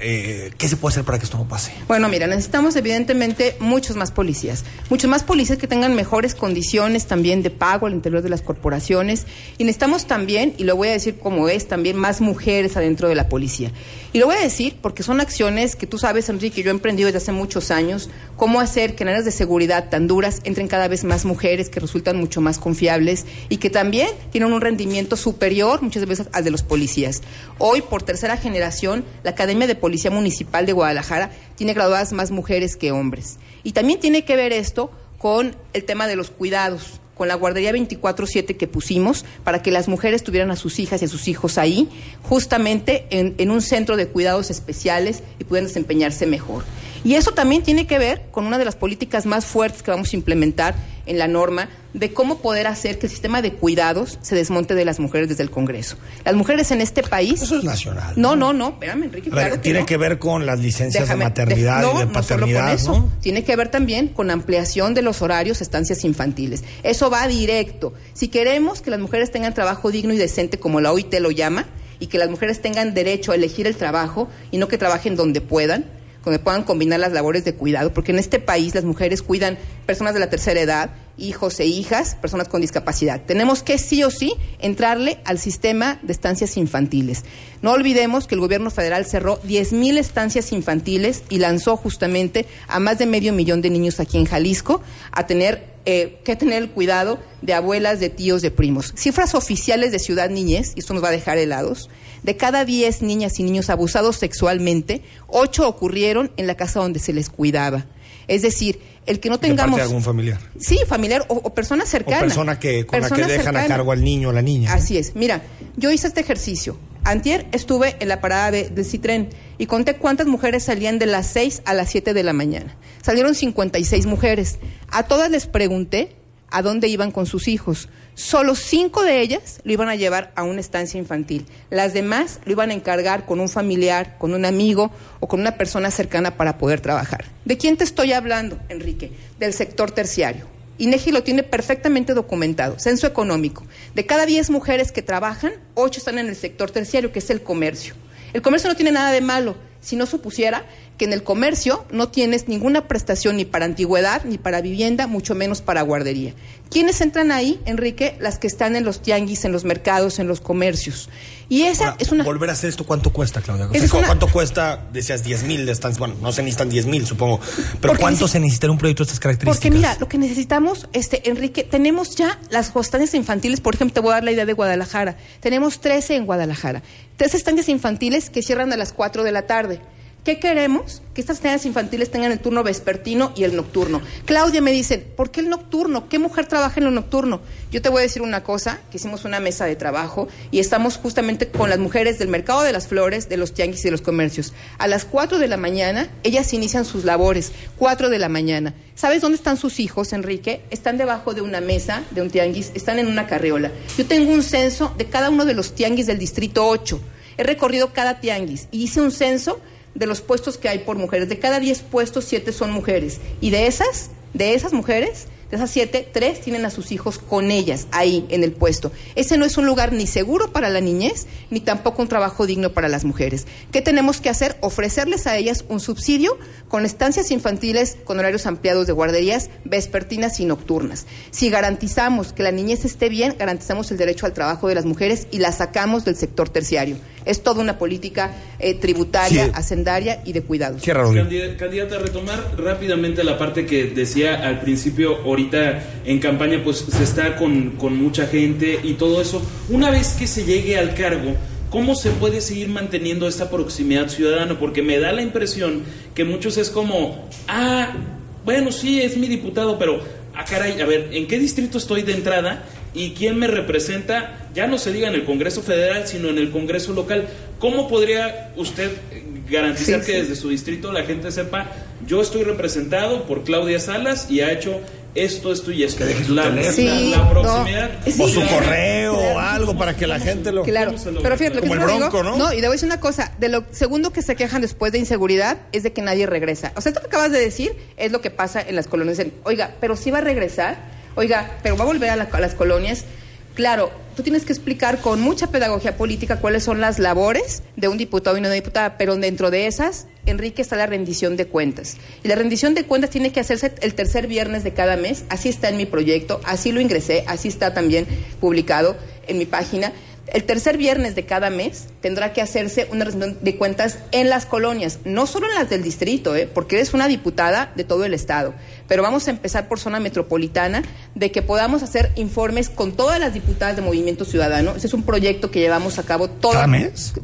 S2: eh, ¿qué se puede hacer para que esto no pase?
S16: Bueno, mira, necesitamos evidentemente muchos más policías, muchos más policías que tengan mejores condiciones también de pago al interior de las corporaciones y necesitamos también, y lo voy a decir como es, también más mujeres adentro de la policía. Y lo voy a decir porque son acciones que tú sabes, Enrique, que yo he emprendido desde hace muchos años, cómo hacer que en áreas de seguridad tan duras entren cada vez más mujeres que resultan mucho más confiables y que también tienen un rendimiento superior muchas veces al de los policías. Hoy, por tercera generación, la Academia de Policía Municipal de Guadalajara tiene graduadas más mujeres que hombres. Y también tiene que ver esto con el tema de los cuidados con la guardería 24/7 que pusimos para que las mujeres tuvieran a sus hijas y a sus hijos ahí, justamente en, en un centro de cuidados especiales y pudieran desempeñarse mejor. Y eso también tiene que ver con una de las políticas más fuertes que vamos a implementar en la norma de cómo poder hacer que el sistema de cuidados se desmonte de las mujeres desde el Congreso. Las mujeres en este país...
S2: Eso es nacional.
S16: No, no, no, espérame, Enrique.
S2: Ver,
S16: que
S2: tiene
S16: no.
S2: que ver con las licencias
S16: Déjame-
S2: de maternidad y de
S16: no, no solo
S2: paternidad,
S16: con eso. Tiene que ver también con ampliación de los horarios, estancias infantiles. Eso va directo. Si queremos que las mujeres tengan trabajo digno y decente, como la OIT lo llama, y que las mujeres tengan derecho a elegir el trabajo y no que trabajen donde puedan, donde puedan combinar las labores de cuidado, porque en este país las mujeres cuidan personas de la tercera edad, hijos e hijas, personas con discapacidad. Tenemos que sí o sí entrarle al sistema de estancias infantiles. No olvidemos que el gobierno federal cerró 10.000 estancias infantiles y lanzó justamente a más de medio millón de niños aquí en Jalisco a tener eh, que tener el cuidado de abuelas, de tíos, de primos. Cifras oficiales de Ciudad Niñez, y esto nos va a dejar helados, de cada 10 niñas y niños abusados sexualmente, 8 ocurrieron en la casa donde se les cuidaba. Es decir, el que no
S2: De parte
S16: tengamos...
S2: de algún familiar.
S16: Sí, familiar o, o persona cercana.
S2: O persona que, con la que
S16: Persona
S2: dejan a cargo al niño o la niña.
S16: Así es. Mira, yo hice este ejercicio. Antier estuve en la parada de, del Citren y conté cuántas mujeres salían de las 6 a las 7 de la mañana. Salieron 56 mujeres. A todas les pregunté a dónde iban con sus hijos. Solo cinco de ellas lo iban a llevar a una estancia infantil. Las demás lo iban a encargar con un familiar, con un amigo o con una persona cercana para poder trabajar. ¿De quién te estoy hablando, Enrique? Del sector terciario. INEGI lo tiene perfectamente documentado, censo económico. De cada 10 mujeres que trabajan, 8 están en el sector terciario, que es el comercio. El comercio no tiene nada de malo, si no supusiera que en el comercio no tienes ninguna prestación ni para antigüedad, ni para vivienda, mucho menos para guardería. ¿Quiénes entran ahí, Enrique? Las que están en los tianguis, en los mercados, en los comercios. Y esa
S2: Ahora,
S16: es una...
S2: Volver a hacer esto, ¿cuánto cuesta, Claudia? O
S16: Esa
S2: sea,
S16: es una-
S2: ¿Cuánto cuesta? Decías 10 mil de estancias. Bueno, no se necesitan 10 mil, supongo. Pero
S16: Porque
S2: ¿cuánto
S16: neces-
S2: se necesita un proyecto de estas características?
S16: Porque mira, lo que necesitamos, este, Enrique, tenemos ya las estancias infantiles, por ejemplo, te voy a dar la idea de Guadalajara. Tenemos 13 en Guadalajara. 13 estancias infantiles que cierran a las 4 de la tarde. ¿Qué queremos? Que estas estancias infantiles tengan el turno vespertino y el nocturno. Claudia me dice, ¿por qué el nocturno? ¿Qué mujer trabaja en lo nocturno? Yo te voy a decir una cosa, que hicimos una mesa de trabajo y estamos justamente con las mujeres del mercado de las flores, de los tianguis y de los comercios. A las 4 de la mañana, ellas inician sus labores, 4 de la mañana. ¿Sabes dónde están sus hijos, Enrique? Están debajo de una mesa, de un tianguis, están en una carriola. Yo tengo un censo de cada uno de los tianguis del distrito 8. He recorrido cada tianguis y hice un censo de los puestos que hay por mujeres. De cada 10 puestos, 7 son mujeres. Y de esas, de esas mujeres, de esas 7, 3 tienen a sus hijos con ellas, ahí, en el puesto. Ese no es un lugar ni seguro para la niñez, ni tampoco un trabajo digno para las mujeres. ¿Qué tenemos que hacer? Ofrecerles a ellas un subsidio con estancias infantiles con horarios ampliados de guarderías vespertinas y nocturnas. Si garantizamos que la niñez esté bien, garantizamos el derecho al trabajo de las mujeres y la sacamos del sector terciario. Es toda una política eh, tributaria,
S2: Sí.
S16: hacendaria y de cuidados.
S3: Candida- Candidata, a retomar rápidamente la parte que decía al principio, ahorita en campaña pues se está con, con mucha gente y todo eso. Una vez que se llegue al cargo, ¿cómo se puede seguir manteniendo esta proximidad ciudadana? Porque me da la impresión que muchos es como, ah, bueno, sí, es mi diputado, pero, ah, caray, a ver, ¿en qué distrito estoy de entrada? ¿Y quién me representa? Ya no se diga en el Congreso Federal, sino en el Congreso local. ¿Cómo podría usted garantizar
S16: Sí,
S3: que
S16: sí.
S3: desde su distrito la gente sepa, yo estoy representado por Claudia Salas y ha hecho esto, esto y esto? La, la-
S16: Sí,
S3: la
S16: no.
S3: proximidad.
S16: Sí.
S2: O su correo o algo para que la gente lo.
S16: Claro, pero fíjate, lo que
S2: Como el
S16: digo-
S2: bronco, ¿no?
S16: y le voy a decir una cosa, de lo segundo que se quejan después de inseguridad es de que nadie regresa. O sea, esto que acabas de decir es lo que pasa en las colonias. Oiga, pero sí va a regresar, oiga, pero va a volver a, la- a las colonias. Claro, tú tienes que explicar con mucha pedagogía política cuáles son las labores de un diputado y una diputada, pero dentro de esas, Enrique, está la rendición de cuentas. Y la rendición de cuentas tiene que hacerse el tercer viernes de cada mes, así está en mi proyecto, así lo ingresé, así está también publicado en mi página. El tercer viernes de cada mes tendrá que hacerse una rendición de cuentas en las colonias, no solo en las del distrito, ¿eh? porque eres una diputada de todo el estado. Pero vamos a empezar por zona metropolitana, de que podamos hacer informes con todas las diputadas de Movimiento Ciudadano. Ese es un proyecto que llevamos a cabo todas,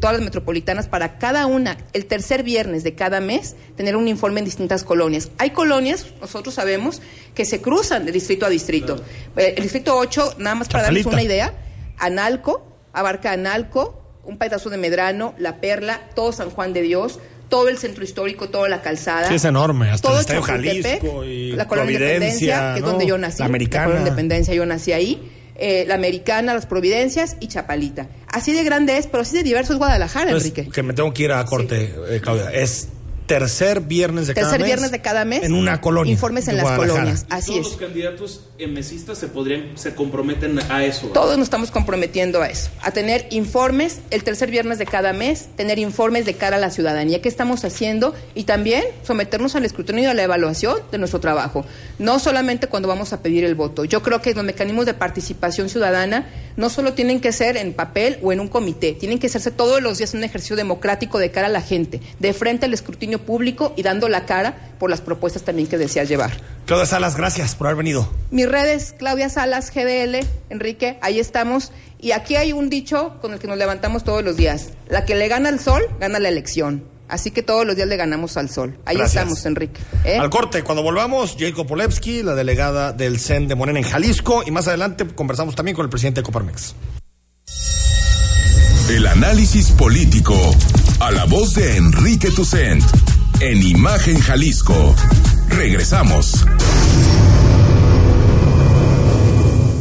S16: todas las metropolitanas para cada una, el tercer viernes de cada mes, tener un informe en distintas colonias. Hay colonias, nosotros sabemos, que se cruzan de distrito a distrito. Eh, El distrito 8, nada más para darles una idea, Analco, abarca Analco, un pedazo de Medrano, La Perla, todo San Juan de Dios, todo el centro histórico, toda la calzada.
S2: Sí, es enorme, hasta
S16: todo
S2: el Estadio Jalisco y
S16: la colonia Independencia, que es donde yo nací.
S2: La Americana.
S16: colonia Independencia, yo nací ahí. eh, la Americana, las Providencias y Chapalita. Así de grande es, pero así de diverso es Guadalajara,
S2: Entonces,
S16: Enrique.
S2: que me tengo que ir a corte, eh, Claudia. Es tercer viernes de cada
S16: Tercer
S2: mes.
S16: viernes de cada mes.
S2: En una colonia.
S16: Informes en las colonias. Así
S3: todos
S16: es.
S3: los candidatos mesistas se podrían, se comprometen a eso. ¿verdad?
S16: Todos nos estamos comprometiendo a eso, a tener informes el tercer viernes de cada mes, tener informes de cara a la ciudadanía, qué estamos haciendo y también someternos al escrutinio y a la evaluación de nuestro trabajo, no solamente cuando vamos a pedir el voto. Yo creo que los mecanismos de participación ciudadana no solo tienen que ser en papel o en un comité, tienen que hacerse todos los días un ejercicio democrático de cara a la gente, de frente al escrutinio público y dando la cara por las propuestas también que deseas llevar.
S2: Claudia Salas, gracias por haber venido.
S16: Mis redes, Claudia Salas, GDL, Enrique, ahí estamos. Y aquí hay un dicho con el que nos levantamos todos los días. La que le gana al sol, gana la elección. Así que todos los días le ganamos al sol. Ahí
S2: Gracias.
S16: estamos, Enrique. ¿eh?
S2: Al corte, cuando volvamos, Jacob Polewski, la delegada del CEN de Morena en Jalisco, y más adelante conversamos también con el presidente de Coparmex.
S1: El análisis político. A la voz de Enrique Tucent. En Imagen Jalisco. Regresamos.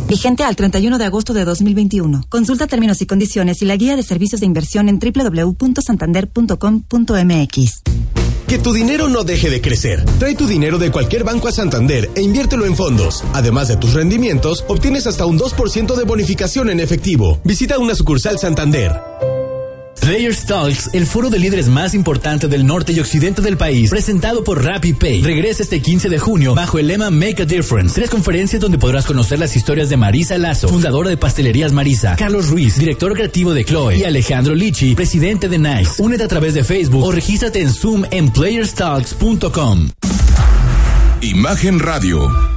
S11: Vigente al 31 de agosto de 2021. Consulta términos y condiciones y la guía de servicios de inversión en www.santander.com.mx.
S17: Que tu dinero no deje de crecer. Trae tu dinero de cualquier banco a Santander e inviértelo en fondos. Además de tus rendimientos, obtienes hasta un 2% de bonificación en efectivo. Visita una sucursal Santander.
S18: Players Talks, el foro de líderes más importante del norte y occidente del país, presentado por RappiPay, regresa este 15 de junio bajo el lema Make a Difference. Tres conferencias donde podrás conocer las historias de Marisa Lazo, fundadora de Pastelerías Marisa, Carlos Ruiz, director creativo de Chloe, y Alejandro Lichi, presidente de Nice. Únete a través de Facebook o regístrate en Zoom en playerstalks.com.
S1: Imagen Radio,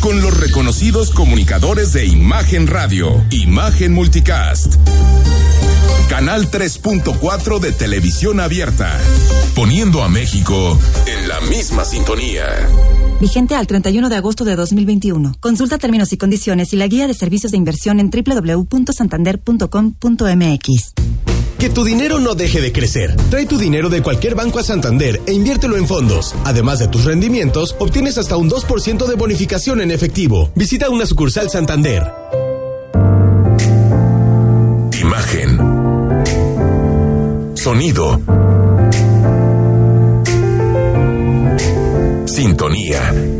S1: Con los reconocidos comunicadores de Imagen Radio, Imagen Multicast. Canal 3.4 de televisión abierta, poniendo a México en la misma sintonía.
S11: Vigente al 31 de agosto de 2021. Consulta términos y condiciones y la guía de servicios de inversión en www.santander.com.mx.
S17: Que tu dinero no deje de crecer. Trae tu dinero de cualquier banco a Santander e inviértelo en fondos. Además de tus rendimientos, obtienes hasta un 2% de bonificación en efectivo. Visita una sucursal Santander.
S1: Imagen. Sonido. Sintonía.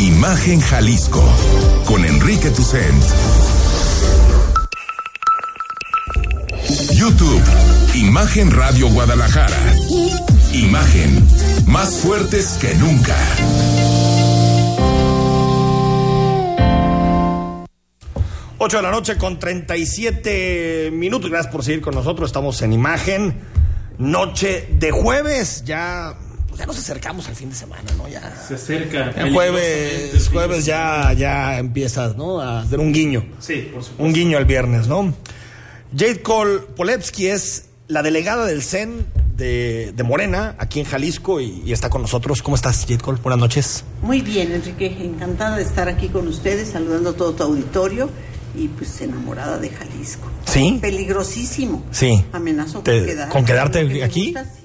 S1: Imagen Jalisco con Enrique Tucent. YouTube, Imagen Radio Guadalajara. Imagen, más fuertes que nunca.
S2: Ocho de la noche con 37 minutos. Gracias por seguir con nosotros. Estamos en Imagen. Noche de jueves. Ya, pues ya nos acercamos al fin de semana, ¿no? Ya.
S3: Se acerca.
S2: El jueves, jueves ya, ya empiezas, ¿no? A hacer un guiño.
S3: Sí, por supuesto.
S2: Un guiño al viernes, ¿no? Jade Cole Polewski es la delegada del CEN de, de Morena, aquí en Jalisco, y, y está con nosotros. ¿Cómo estás, Jade Cole? Buenas noches.
S19: Muy bien, Enrique, encantada de estar aquí con ustedes, saludando a todo tu auditorio y pues enamorada de Jalisco.
S2: ¿Sí?
S19: Peligrosísimo.
S2: Sí.
S19: Amenazo
S2: Te-
S19: con, quedar,
S2: ¿con quedarte aquí?
S19: gusta, sí.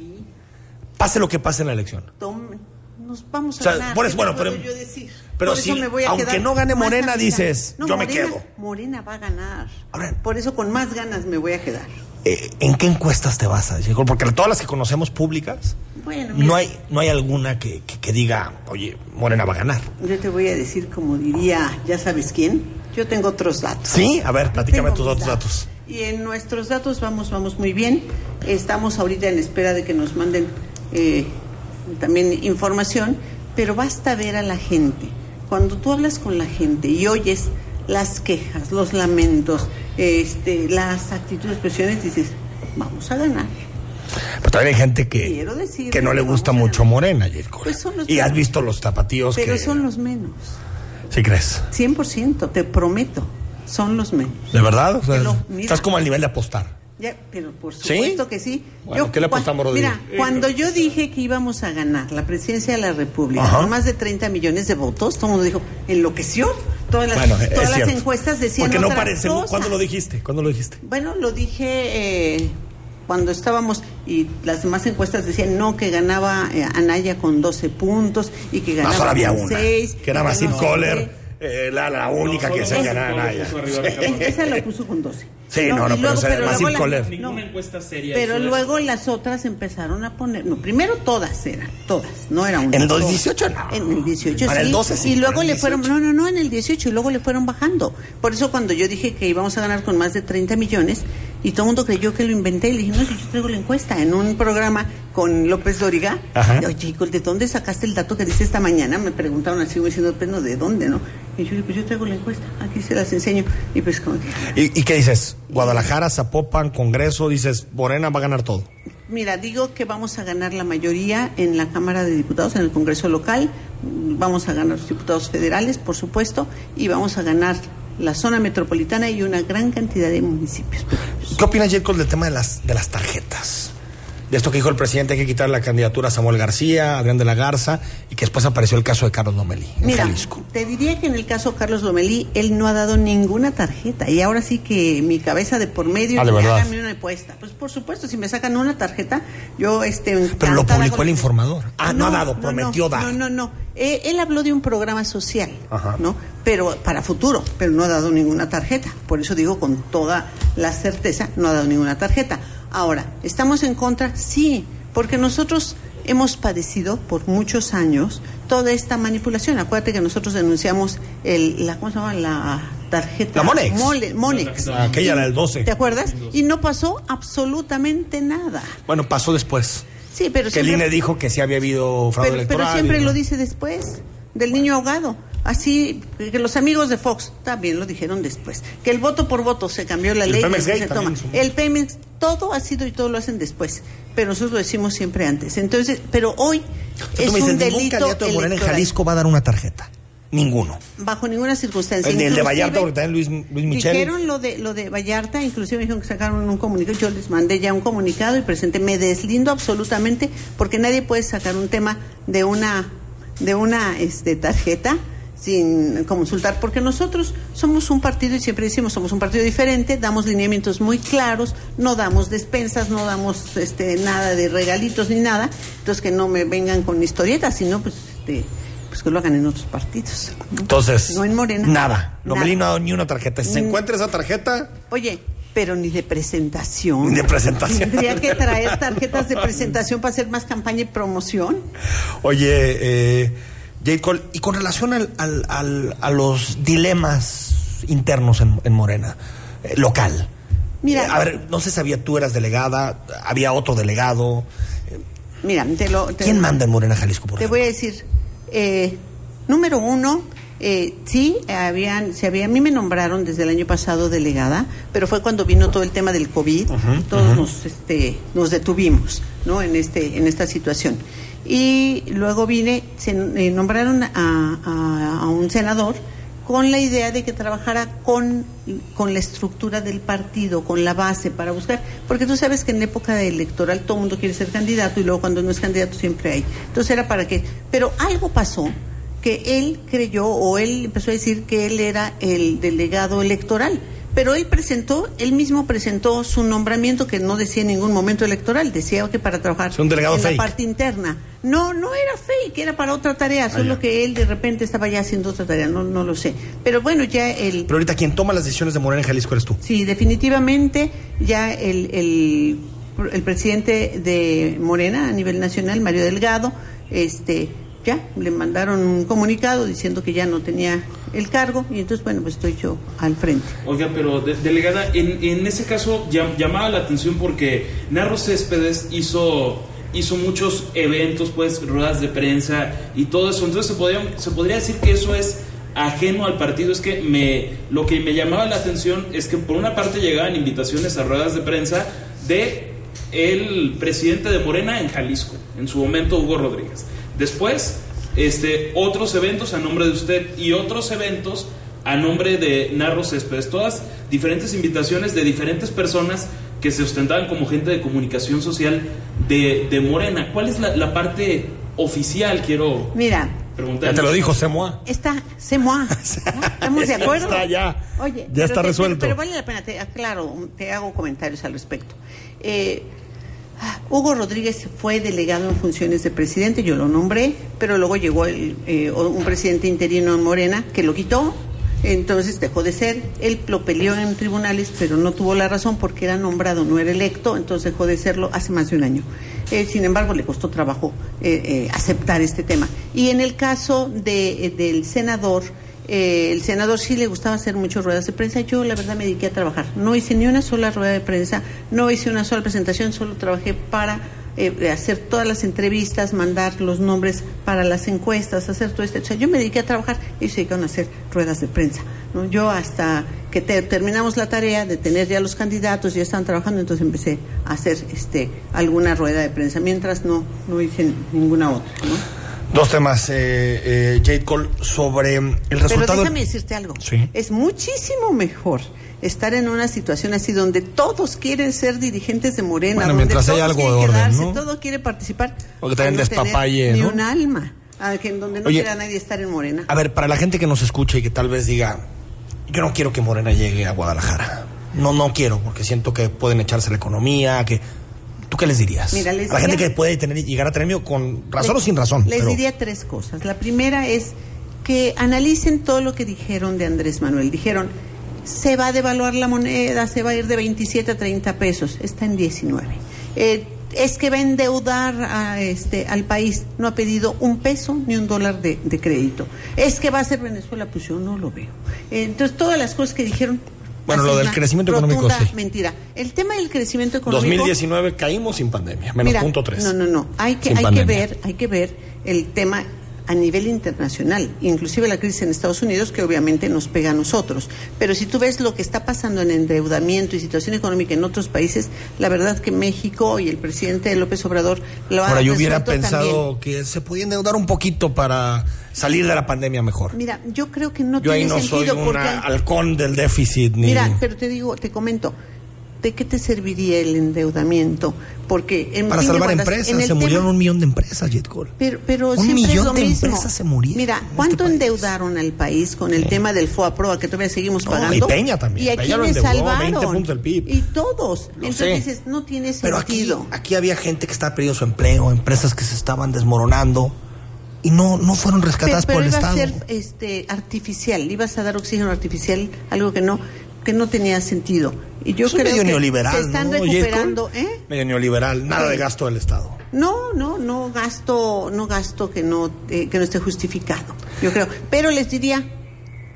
S2: Pase lo que pase en la elección.
S19: Tomen, nos vamos a
S2: O sea,
S19: ganar.
S2: por eso-
S19: ¿qué
S2: bueno,
S19: te puedo
S2: pero-
S19: yo decir?
S2: pero
S19: Por eso
S2: si-
S19: me voy a
S2: aunque no gane Morena,
S19: amiga.
S2: dices, yo me quedo.
S19: Morena va a ganar. Por eso con más ganas me voy a quedar.
S2: Eh, ¿En qué encuestas te basas, Jade Cole? Porque todas las que conocemos públicas,
S19: Bueno, mira,
S2: no hay, no hay alguna que, que- que diga, oye, Morena va a ganar.
S19: yo te voy a decir como diría, ya sabes quién, yo tengo otros datos.
S2: ¿Sí? A ver, platícame tus otros datos.
S19: Y en nuestros datos vamos, vamos muy bien. Estamos ahorita en espera de que nos manden eh, también información, pero basta ver a la gente. Cuando tú hablas con la gente y oyes las quejas, los lamentos, este, las actitudes, expresiones, dices, vamos a ganar.
S2: Pero también hay gente que, que no le gusta
S19: vamos a
S2: mucho Morena, Cole.
S19: Pues
S2: y has visto los tapatíos
S19: Pero
S2: que...
S19: son los menos.
S2: ¿Sí crees?
S19: 100%, te prometo, son los menos.
S2: ¿De verdad? O sea,
S19: Te lo- mira.
S2: estás como al nivel de apostar.
S19: Ya, pero por
S2: ¿Sí?
S19: supuesto que sí.
S2: Bueno, ¿qué le apostamos, Rodrigo?
S19: Mira, cuando yo dije que íbamos a ganar la presidencia de la República
S2: Ajá.
S19: con más de 30 millones de votos, todo el mundo dijo, enloqueció. Todas las,
S2: Bueno,
S19: todas las encuestas decían
S2: Porque no parece... ¿Cuándo lo dijiste? ¿Cuándo lo dijiste?
S19: Bueno, lo dije eh, cuando estábamos y las demás encuestas decían no, que ganaba eh, Anaya con 12 puntos y que
S2: No,
S19: ganaba
S2: solo había
S19: con
S2: una.
S19: 6.
S2: Que era Massive Kohler, Eh, la, la única que se gana Anaya.
S19: Esa lo puso con 12.
S2: Sí, no, no,
S19: y
S2: pero
S19: luego- la-
S3: encuesta seria.
S19: Pero
S3: eso.
S19: luego las otras empezaron a poner, no, primero todas eran, todas, no era una.
S2: En el
S19: todas.
S2: 2018 no.
S19: En el 18
S2: Para
S19: sí.
S2: el 12 sí,
S19: Y luego le fueron,
S2: 18.
S19: no, no, no, en el 18 y luego le fueron bajando. Por eso cuando yo dije que íbamos a ganar con más de 30 millones y todo el mundo creyó que lo inventé y le dije, no, si yo traigo la encuesta en un programa con López Dóriga.
S2: Ajá.
S19: Oye, ¿de dónde sacaste el dato que dice esta mañana? Me preguntaron así, me diciendo, pues no, ¿de dónde, no? Y yo dije, pues yo traigo la encuesta, aquí se las enseño. Y pues como que,
S2: ¿Y, y qué dices? Guadalajara, Zapopan, Congreso, dices, Morena va a ganar todo.
S19: Mira, digo que vamos a ganar la mayoría en la Cámara de Diputados, en el Congreso local, vamos a ganar los diputados federales, por supuesto, y vamos a ganar la zona metropolitana y una gran cantidad de municipios.
S2: ¿Qué opinas, Jacob, del tema de las, de las tarjetas? De esto que dijo el presidente, hay que quitar la candidatura a Samuel García, Adrián de la Garza, y que después apareció el caso de Carlos Lomelí en
S19: Mira,
S2: Jalisco.
S19: te diría que en el caso Carlos Lomelí, él no ha dado ninguna tarjeta. Y ahora sí que mi cabeza de por medio,
S2: Ah, ¿de
S19: hágame una apuesta. Pues por supuesto, si me sacan una tarjeta, yo este.
S2: Pero lo publicó el informador. Ah, no, ha dado, prometió
S19: no,
S2: dar.
S19: No, no, no. Eh, él habló de un programa social,
S2: Ajá.
S19: ¿no? Pero para futuro, pero no ha dado ninguna tarjeta. Por eso digo con toda la certeza, no ha dado ninguna tarjeta. Ahora, ¿estamos en contra? Sí, porque nosotros hemos padecido por muchos años toda esta manipulación. Acuérdate que nosotros denunciamos el, la, ¿cómo se llama? La tarjeta.
S2: La Monex.
S19: Mole- Monex.
S2: Aquella era el 12.
S19: ¿Te acuerdas? Y no pasó absolutamente nada.
S2: Bueno, pasó después.
S19: Sí, pero
S2: que el
S19: siempre-
S2: INE dijo que sí había habido fraude
S19: pero,
S2: electoral.
S19: pero siempre
S2: y-
S19: lo dice después, del niño ahogado. Así que los amigos de Fox también lo dijeron después. Que el voto por voto se cambió la
S2: El
S19: ley.
S2: Pemex Gate
S19: se toma. El Pemex, todo ha sido y todo lo hacen después. Pero nosotros lo decimos siempre antes. Entonces, pero hoy es
S2: me dices,
S19: un
S2: ningún
S19: delito
S2: candidato de Morena en. Jalisco va a dar una tarjeta. Ninguno.
S19: Bajo ninguna circunstancia.
S2: El, de- el de Vallarta, porque también Luis, Luis Michel.
S19: Dijeron lo de lo de Vallarta, inclusive dijeron que sacaron un comunicado, yo les mandé ya un comunicado y presenté, me deslindo absolutamente porque nadie puede sacar un tema de una de una este tarjeta sin consultar, porque nosotros somos un partido y siempre decimos somos un partido diferente, damos lineamientos muy claros, no damos despensas, no damos este nada de regalitos ni nada, entonces que no me vengan con historietas, sino pues este pues que lo hagan en otros partidos. ¿no?
S2: Entonces,
S19: No en Morena.
S2: Nada. Lomelí
S19: Nada.
S2: no ha dado ni una tarjeta. Si se
S19: Mm.
S2: encuentra esa tarjeta,
S19: Oye, pero ni de presentación.
S2: Ni de presentación.
S19: Tendría que traer tarjetas de presentación para hacer más campaña y promoción.
S2: Oye, eh, Cole, y con relación al, al- al- a los dilemas internos en, en Morena, eh, local.
S19: Mira,
S2: Eh, a ver, no se sabía, tú eras delegada, había otro delegado.
S19: mira, te lo. te-
S2: ¿Quién manda en Morena, Jalisco, por
S19: Te voy a decir, eh, número uno, eh, sí, habían, se había, a mí me nombraron desde el año pasado delegada, pero fue cuando vino todo el tema del COVID, todos nos, este, nos detuvimos, ¿no? En este, en esta situación. Y luego vine, se eh, nombraron a, a- un senador con la idea de que trabajara con, con la estructura del partido, con la base para buscar, porque tú sabes que en época electoral todo el mundo quiere ser candidato y luego cuando no es candidato siempre hay. Entonces era para qué. Pero algo pasó que él creyó o él empezó a decir que él era el delegado electoral. Pero él presentó, él mismo presentó su nombramiento que no decía en ningún momento electoral, decía que para trabajar
S2: un delegado
S19: en
S2: fake.
S19: la parte interna. No, no era fake, era para otra tarea,
S2: Ah,
S19: solo que él de repente estaba ya haciendo otra tarea, no, no lo sé. Pero bueno, ya el...
S2: Pero ahorita quien toma las decisiones de Morena en Jalisco eres tú.
S19: Sí, definitivamente ya el, el, el presidente de Morena a nivel nacional, Mario Delgado, este ya le mandaron un comunicado diciendo que ya no tenía el cargo y entonces bueno pues estoy yo al frente.
S3: Oiga, pero de- delegada, en, ese caso llam- llamaba la atención porque Narro Céspedes hizo hizo muchos eventos, pues ruedas de prensa y todo eso. Entonces se podría, se podría decir que eso es ajeno al partido. Es que me lo que me llamaba la atención es que por una parte llegaban invitaciones a ruedas de prensa de el presidente de Morena en Jalisco, en su momento Hugo Rodríguez. Después, este, otros eventos a nombre de usted y otros eventos a nombre de Narro Céspedes. Todas diferentes invitaciones de diferentes personas que se ostentaban como gente de comunicación social de, de Morena. ¿Cuál es la, la parte oficial? Quiero
S19: Mira,
S3: preguntar.
S2: Ya te lo dijo Semoa.
S19: está, se moa. ¿Estamos de
S2: Ya
S19: acuerdo?
S2: está, ya.
S19: Oye,
S2: Ya está
S19: te-
S2: resuelto.
S19: Pero, pero vale la pena, te aclaro, te hago comentarios al respecto. Eh, Hugo Rodríguez fue delegado en funciones de presidente, yo lo nombré, pero luego llegó el, eh, un presidente interino en Morena que lo quitó, entonces dejó de ser. Él lo peleó en tribunales, pero no tuvo la razón porque era nombrado, no era electo, entonces dejó de serlo hace más de un año. Eh, sin embargo, le costó trabajo eh, eh, aceptar este tema. Y en el caso de, del senador, eh, el senador sí le gustaba hacer muchas ruedas de prensa. Yo, la verdad, me dediqué a trabajar. No hice ni una sola rueda de prensa, no hice una sola presentación, solo trabajé para eh, hacer todas las entrevistas, mandar los nombres para las encuestas, hacer todo esto. O sea, yo me dediqué a trabajar y se dedicaron a hacer ruedas de prensa. ¿no? Yo hasta que te- terminamos la tarea de tener ya los candidatos, ya estaban trabajando, entonces empecé a hacer este alguna rueda de prensa, mientras no, no hice ninguna otra. ¿no?
S2: Dos temas, eh, eh, Jade Cole, sobre el
S19: Pero
S2: resultado.
S19: déjame decirte algo.
S2: Sí.
S19: Es muchísimo mejor estar en una situación así donde todos quieren ser dirigentes de Morena,
S2: Bueno,
S19: donde
S2: mientras
S19: todos
S2: haya algo
S19: quieren
S2: de orden,
S19: quedarse,
S2: ¿no?
S19: todo quiere participar.
S2: También
S19: no tener
S2: despapalle,
S19: Ni un alma. a que en donde no
S2: Oye.
S19: quiera nadie estar en Morena.
S2: A ver, para la gente que nos escucha y que tal vez diga, yo no quiero que Morena llegue a Guadalajara. No, no quiero, porque siento que pueden echarse la economía, que... ¿Tú qué les dirías?
S19: Mira, les
S2: a la gente que puede tener, llegar a tener miedo con razón
S19: Les-
S2: o sin razón.
S19: Les
S2: pero-
S19: diría tres cosas. La primera es que analicen todo lo que dijeron de Andrés Manuel. Dijeron, se va a devaluar la moneda, se va a ir de 27 a 30 pesos, está en 19. Eh, es que va a endeudar a, este, al país, no ha pedido un peso ni un dólar de, de crédito. Es que va a ser Venezuela, pues yo no lo veo. Eh, entonces, todas las cosas que dijeron...
S2: Bueno, lo del crecimiento económico,
S19: rotunda
S2: sí.
S19: Mentira. El tema del crecimiento económico...
S2: 2019 caímos sin pandemia, menos
S19: Mira,
S2: punto tres.
S19: No, no, no. Hay que, hay que ver, hay que ver el tema a nivel internacional, inclusive la crisis en Estados Unidos, que obviamente nos pega a nosotros. Pero si tú ves lo que está pasando en endeudamiento y situación económica en otros países, la verdad que México y el presidente López Obrador lo ha
S2: Ahora, yo hubiera pensado
S19: también.
S2: que se podía endeudar un poquito para salir de la pandemia mejor.
S19: Mira, yo creo que no
S2: yo ahí
S19: tiene
S2: no soy
S19: sentido
S2: un
S19: porque
S2: halcón del déficit ni...
S19: Mira, pero te digo, te comento, ¿de qué te serviría el endeudamiento? Porque en
S2: para salvar
S19: cuentas,
S2: empresas, se
S19: tema-
S2: murieron un millón de empresas, Jet Cole.
S19: Pero, pero
S2: Un
S19: siempre es
S2: millón
S19: lo
S2: de
S19: mismo.
S2: empresas se murieron
S19: Mira, ¿cuánto endeudaron al país con el tema del FOAPROA que todavía seguimos
S2: No,
S19: pagando?
S2: y Peña también.
S19: ¿Y a
S2: Peña lo endeudó,
S19: salvaron?
S2: 20 puntos del PIB.
S19: Y todos.
S2: Lo
S19: Entonces
S2: sé.
S19: dices, no tiene
S2: Pero aquí,
S19: sentido.
S2: aquí había gente que estaba perdiendo su empleo, empresas que se estaban desmoronando y no, no fueron
S19: Pero,
S2: rescatadas
S19: pero
S2: por el
S19: iba
S2: Estado.
S19: a ser este, artificial, ibas a dar oxígeno artificial, algo que no que no tenía sentido. Y yo
S2: es
S19: creo
S2: medio
S19: que
S2: neoliberal,
S19: se están
S2: ¿no,
S19: recuperando, ¿eh?
S2: Medio neoliberal, nada de gasto del Estado.
S19: No, no, no gasto, no gasto que no eh, que no esté justificado. Yo creo, pero les diría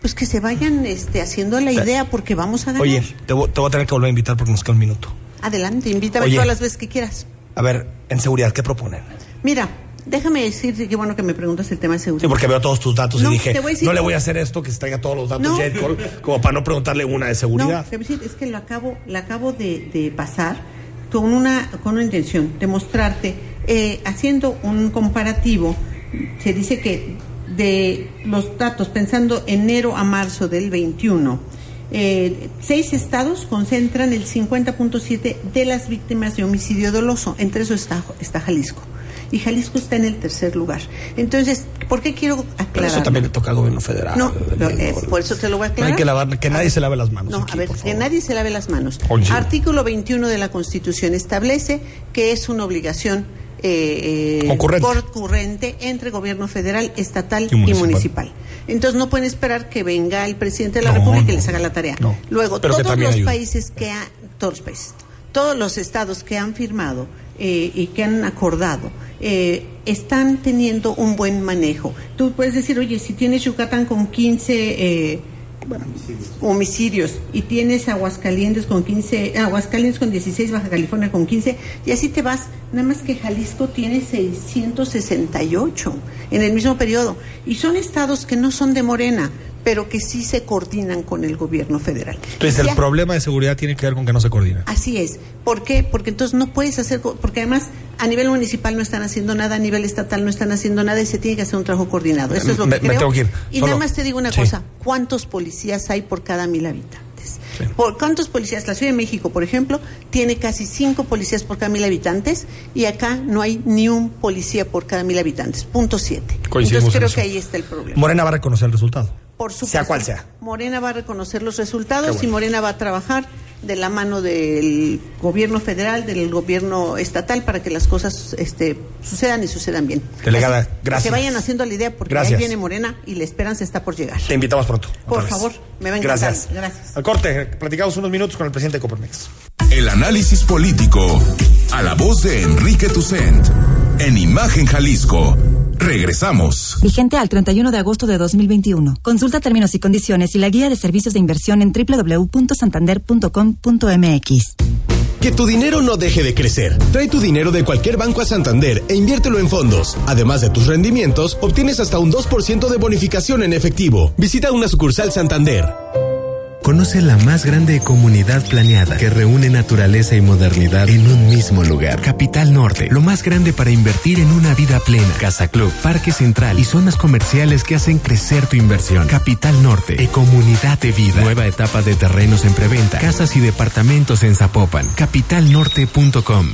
S19: pues que se vayan este haciendo la idea porque vamos a ganar.
S2: Oye, te, vo- te voy a tener que volver a invitar porque nos queda un minuto.
S19: Adelante, invítame
S2: Oye.
S19: todas las veces que quieras.
S2: A ver, en seguridad, ¿qué proponen?
S19: Mira, déjame decirte qué bueno que me preguntas el tema de seguridad.
S2: Sí, porque veo todos tus datos
S19: No,
S2: y dije,
S19: decir-
S2: no le voy a hacer esto que se traiga todos los datos
S19: No.
S2: Cole, como para no preguntarle una de seguridad.
S19: No, te voy a decir, es que lo acabo, la acabo de, de pasar con una, con una intención de mostrarte, eh, haciendo un comparativo, se dice que de los datos, pensando enero a marzo del 21, eh, seis estados concentran el 50.7 de las víctimas de homicidio doloso, entre eso está, está Jalisco. Y Jalisco está en el tercer lugar. Entonces, ¿por qué quiero
S2: Pero
S19: aclarar?
S2: eso también le toca al gobierno federal.
S19: No, no, eh, por eso te lo voy a
S2: No
S19: aclarar.
S2: hay que lavar, que nadie se lave las manos.
S19: No,
S2: aquí,
S19: a ver, que nadie se lave las manos.
S2: Oye, sí.
S19: Artículo 21 de la Constitución establece que es una obligación eh, eh,
S2: Concurrente.
S19: concurrente entre gobierno federal, estatal
S2: Y
S19: y
S2: municipal.
S19: Entonces no pueden esperar que venga el presidente de la
S2: No,
S19: República
S2: no,
S19: y les haga la tarea.
S2: no.
S19: Luego,
S2: Pero
S19: todos los países que ha- todos los países, todos los estados que han firmado eh, y que han acordado eh, están teniendo un buen manejo. Tú puedes decir, oye, si tienes Yucatán con 15 eh, homicidios y tienes Aguascalientes con 15, ah, Aguascalientes con 16, Baja California con 15, y así te vas, nada más que Jalisco tiene 668 en el mismo periodo. Y son estados que no son de Morena, pero que sí se coordinan con el gobierno federal.
S2: Entonces, el problema de seguridad tiene que ver con que no se coordina.
S19: Así es. ¿Por qué? Porque entonces no puedes hacer, porque además a nivel municipal no están haciendo nada, a nivel estatal no están haciendo nada y se tiene que hacer un trabajo coordinado. Eso es lo que
S2: me
S19: creo.
S2: tengo que ir.
S19: Y nada más te digo una
S2: Sí.
S19: cosa, ¿cuántos policías hay por cada mil habitantes? ¿Por cuántos policías? La Ciudad de México, por ejemplo, tiene casi cinco policías por cada mil habitantes y acá no hay ni un policía por cada mil habitantes. Punto siete.
S2: Coincidimos
S19: Entonces
S2: en
S19: creo que ahí está el problema.
S2: Morena va a reconocer el resultado.
S19: Por supuesto.
S2: Sea cual sea.
S19: Morena va a reconocer los resultados
S2: bueno.
S19: y Morena va a trabajar de la mano del gobierno federal, del gobierno estatal, para que las cosas este, sucedan y sucedan bien.
S2: Delegada,
S19: Que
S2: gracias.
S19: se vayan haciendo la idea porque
S2: Gracias.
S19: ahí viene Morena y la esperanza está por llegar.
S2: Te invitamos pronto.
S19: Por
S2: vez.
S19: favor, me va a encantar.
S2: Gracias.
S19: Gracias.
S2: Al corte, platicamos unos minutos con el presidente de Coparmex.
S1: El análisis político a la voz de Enrique Tucent en Imagen Jalisco. Regresamos.
S11: Vigente al 31 de agosto de 2021. Consulta términos y condiciones y la guía de servicios de inversión en www.santander.com.mx.
S17: Que tu dinero no deje de crecer. Trae tu dinero de cualquier banco a Santander e inviértelo en fondos. Además de tus rendimientos, obtienes hasta un 2% de bonificación en efectivo. Visita una sucursal Santander.
S20: Conoce la más grande comunidad planeada que reúne naturaleza y modernidad en un mismo lugar. Capital Norte, lo más grande para invertir en una vida plena. Casa Club, Parque Central y zonas comerciales que hacen crecer tu inversión. Capital Norte, e comunidad de vida. Nueva etapa de terrenos en preventa. Casas y departamentos en Zapopan. Capitalnorte.com.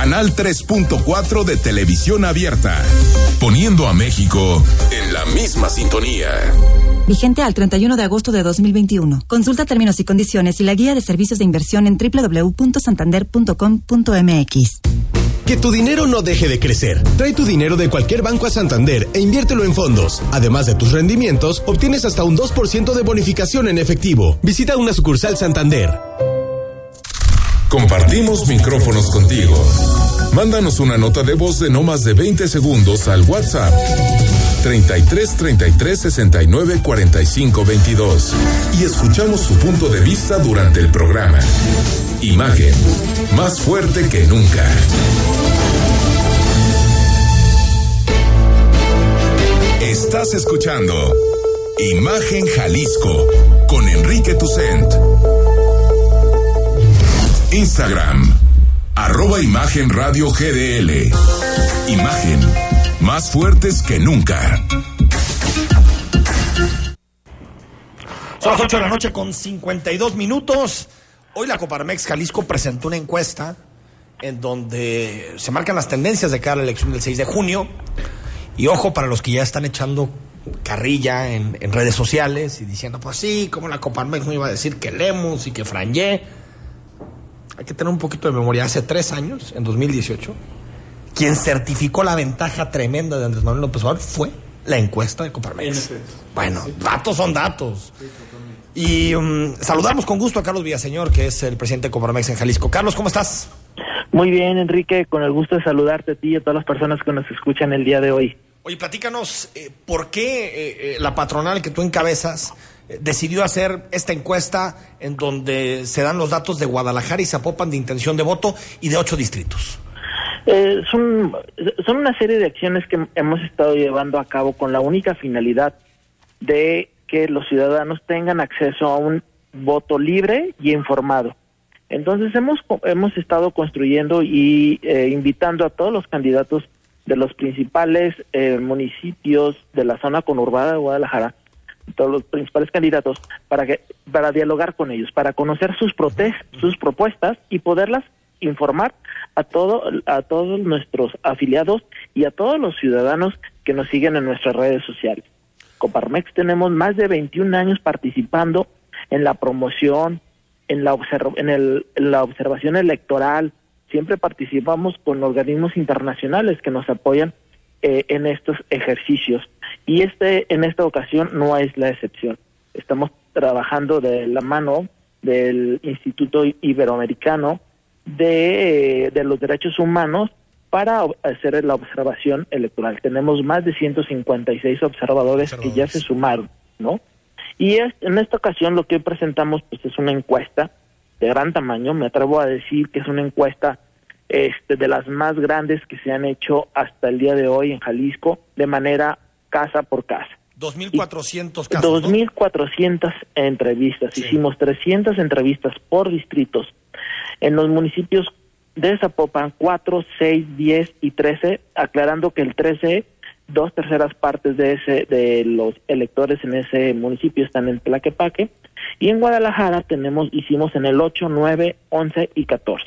S1: Canal 3.4 de televisión abierta, poniendo a México en la misma sintonía.
S11: Vigente al 31 de agosto de 2021. Consulta términos y condiciones y la guía de servicios de inversión en www.santander.com.mx.
S17: Que tu dinero no deje de crecer. Trae tu dinero de cualquier banco a Santander e inviértelo en fondos. Además de tus rendimientos, obtienes hasta un 2% de bonificación en efectivo. Visita una sucursal Santander.
S1: Compartimos micrófonos contigo. Mándanos una nota de voz de no más de 20 segundos al WhatsApp 33 33 69 45 22 y escuchamos su punto de vista durante el programa. Imagen, más fuerte que nunca. Estás escuchando Imagen Jalisco con Enrique Tucent. Instagram, arroba Imagen Radio GDL. Imagen, más fuertes que nunca.
S2: Son las 8 de la noche con 52 minutos. Hoy la Coparmex Jalisco presentó una encuesta en donde se marcan las tendencias de cara la elección del 6 de junio. Y ojo para los que ya están echando carrilla en, redes sociales y diciendo, pues sí, como la Coparmex no iba a decir que Lemus y que Frangé. Hay que tener un poquito de memoria. Hace tres años, en 2018, quien certificó la ventaja tremenda de Andrés Manuel López Obrador fue la encuesta de Coparmex. Bueno, datos son datos. Y um, saludamos con gusto a Carlos Villaseñor, que es el presidente de Coparmex en Jalisco. Carlos, ¿cómo estás?
S21: Muy bien, Enrique, con el gusto de saludarte a ti y a todas las personas que nos escuchan el día de hoy.
S2: Oye, platícanos, eh, ¿por qué eh, eh, la patronal que tú encabezas eh, decidió hacer esta encuesta en donde se dan los datos de Guadalajara y Zapopan de intención de voto y de ocho distritos?
S21: Eh, son, son una serie de acciones que hemos estado llevando a cabo con la única finalidad de que los ciudadanos tengan acceso a un voto libre y informado. Entonces hemos, hemos estado construyendo y eh, invitando a todos los candidatos de los principales eh, municipios de la zona conurbada de Guadalajara, todos los principales candidatos, para que para dialogar con ellos, para conocer sus protes- sus propuestas y poderlas informar a todo a todos nuestros afiliados y a todos los ciudadanos que nos siguen en nuestras redes sociales. Coparmex tenemos más de 21 años participando en la promoción, en la, observ- en el- en la observación electoral. Siempre participamos con organismos internacionales que nos apoyan eh, en estos ejercicios. Y este en esta ocasión no es la excepción. Estamos trabajando de la mano del Instituto Iberoamericano de, de los Derechos Humanos para hacer la observación electoral. Tenemos más de 156 observadores que ya se sumaron, ¿no? Y es- en esta ocasión lo que presentamos pues es una encuesta de gran tamaño, me atrevo a decir que es una encuesta este, de las más grandes que se han hecho hasta el día de hoy en Jalisco de manera casa por casa.
S2: 2.400 casos. ¿no?
S21: 2.400 entrevistas. Hicimos 300 entrevistas por distritos en los municipios de Zapopan 4, 6, 10 y 13, aclarando que el 13 dos terceras partes de ese de los electores en ese municipio están en Tlaquepaque y en Guadalajara tenemos hicimos en el 8, 9, 11 y 14.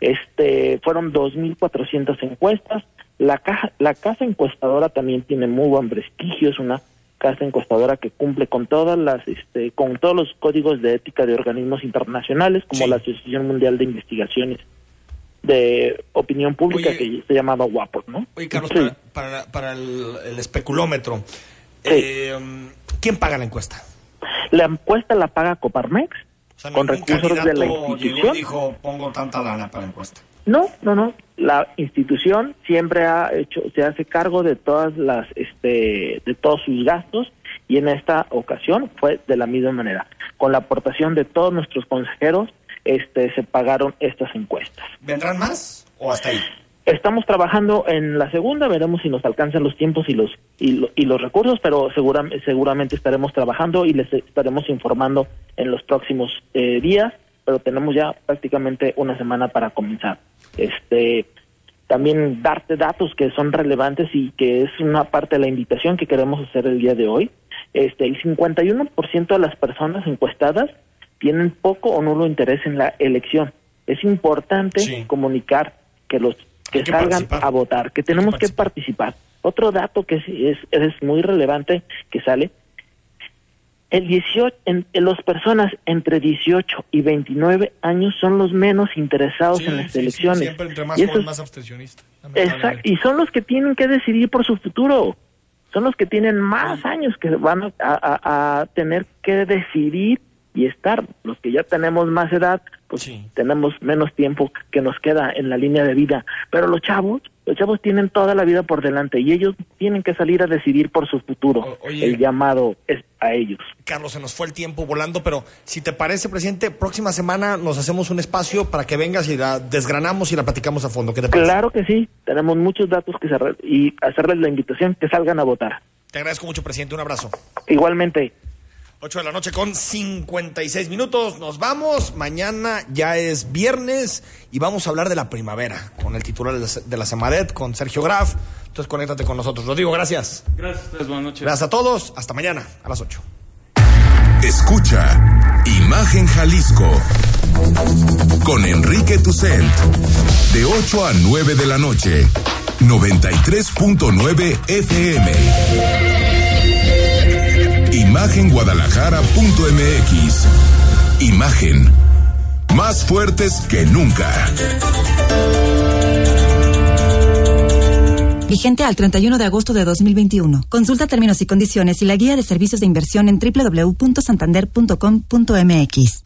S21: Este fueron 2400 encuestas. La caja, la casa encuestadora también tiene muy buen prestigio, es una casa encuestadora que cumple con todas las este con todos los códigos de ética de organismos internacionales como la Asociación Mundial de Investigaciones de opinión pública
S2: Oye.
S21: que se llamaba WAPOR, ¿no?
S2: Oye, Carlos,
S21: Sí.
S2: para, para, para el, el especulómetro, eh, ¿quién paga la encuesta?
S21: La encuesta la paga Coparmex
S2: sea,
S21: con recursos de la institución.
S2: dijo, pongo tanta lana para la encuesta.
S21: No, no, no. La institución siempre ha hecho, se hace cargo de todas las, este, de todos sus gastos y en esta ocasión fue de la misma manera. Con la aportación de todos nuestros consejeros, este, se pagaron estas encuestas.
S2: ¿Vendrán más o hasta ahí?
S21: Estamos trabajando en la segunda, veremos si nos alcanzan los tiempos y los y, lo- y los recursos, pero segura- seguramente estaremos trabajando y les estaremos informando en los próximos eh, días, pero tenemos ya prácticamente una semana para comenzar. Este también darte datos que son relevantes y que es una parte de la invitación que queremos hacer el día de hoy. Este el 51% de las personas encuestadas tienen poco o nulo interés en la elección. Es importante comunicar que los que,
S2: que
S21: salgan
S2: participar.
S21: a votar, que tenemos que participar. Otro dato que es, es, muy relevante que sale, el 18, en, en las personas entre 18 y 29 años son los menos interesados en las elecciones.
S2: siempre entre más
S21: Y
S2: joven, más abstencionista.
S21: Y son los que tienen que decidir por su futuro. Son los que tienen más años que van a, a- a tener que decidir y estar. Los que ya tenemos más edad, pues tenemos menos tiempo que nos queda en la línea de vida. Pero los chavos, los chavos tienen toda la vida por delante y ellos tienen que salir a decidir por su futuro.
S2: oye.
S21: El llamado es a ellos.
S2: Carlos, se nos fue el tiempo volando, pero si te parece, presidente, próxima semana nos hacemos un espacio para que vengas y la desgranamos y la platicamos a fondo. ¿Qué te parece?
S21: Claro que sí, tenemos muchos datos que cerrar y hacerles la invitación que salgan a votar.
S2: Te agradezco mucho, presidente. Un abrazo.
S21: Igualmente.
S2: 8 de la noche con 56 minutos. Nos vamos. Mañana ya es viernes y vamos a hablar de la primavera con el titular de la- de la Semadet, con Sergio Graf. Entonces, conéctate con nosotros. Rodrigo, gracias.
S3: Gracias a ustedes, buenas noches.
S2: Gracias a todos. Hasta mañana a las 8.
S1: Escucha Imagen Jalisco con Enrique Tucent de 8 a 9 de la noche 93.9 FM Imagenguadalajara.mx Imagen más fuertes que nunca
S11: Vigente al 31 de agosto de 2021. Consulta términos y condiciones y la guía de servicios de inversión en www.santander.com.mx.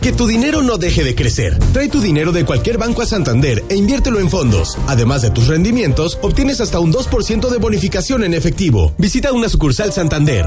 S17: Que tu dinero no deje de crecer. Trae tu dinero de cualquier banco a Santander e inviértelo en fondos. Además de tus rendimientos, obtienes hasta un 2% de bonificación en efectivo. Visita una sucursal Santander.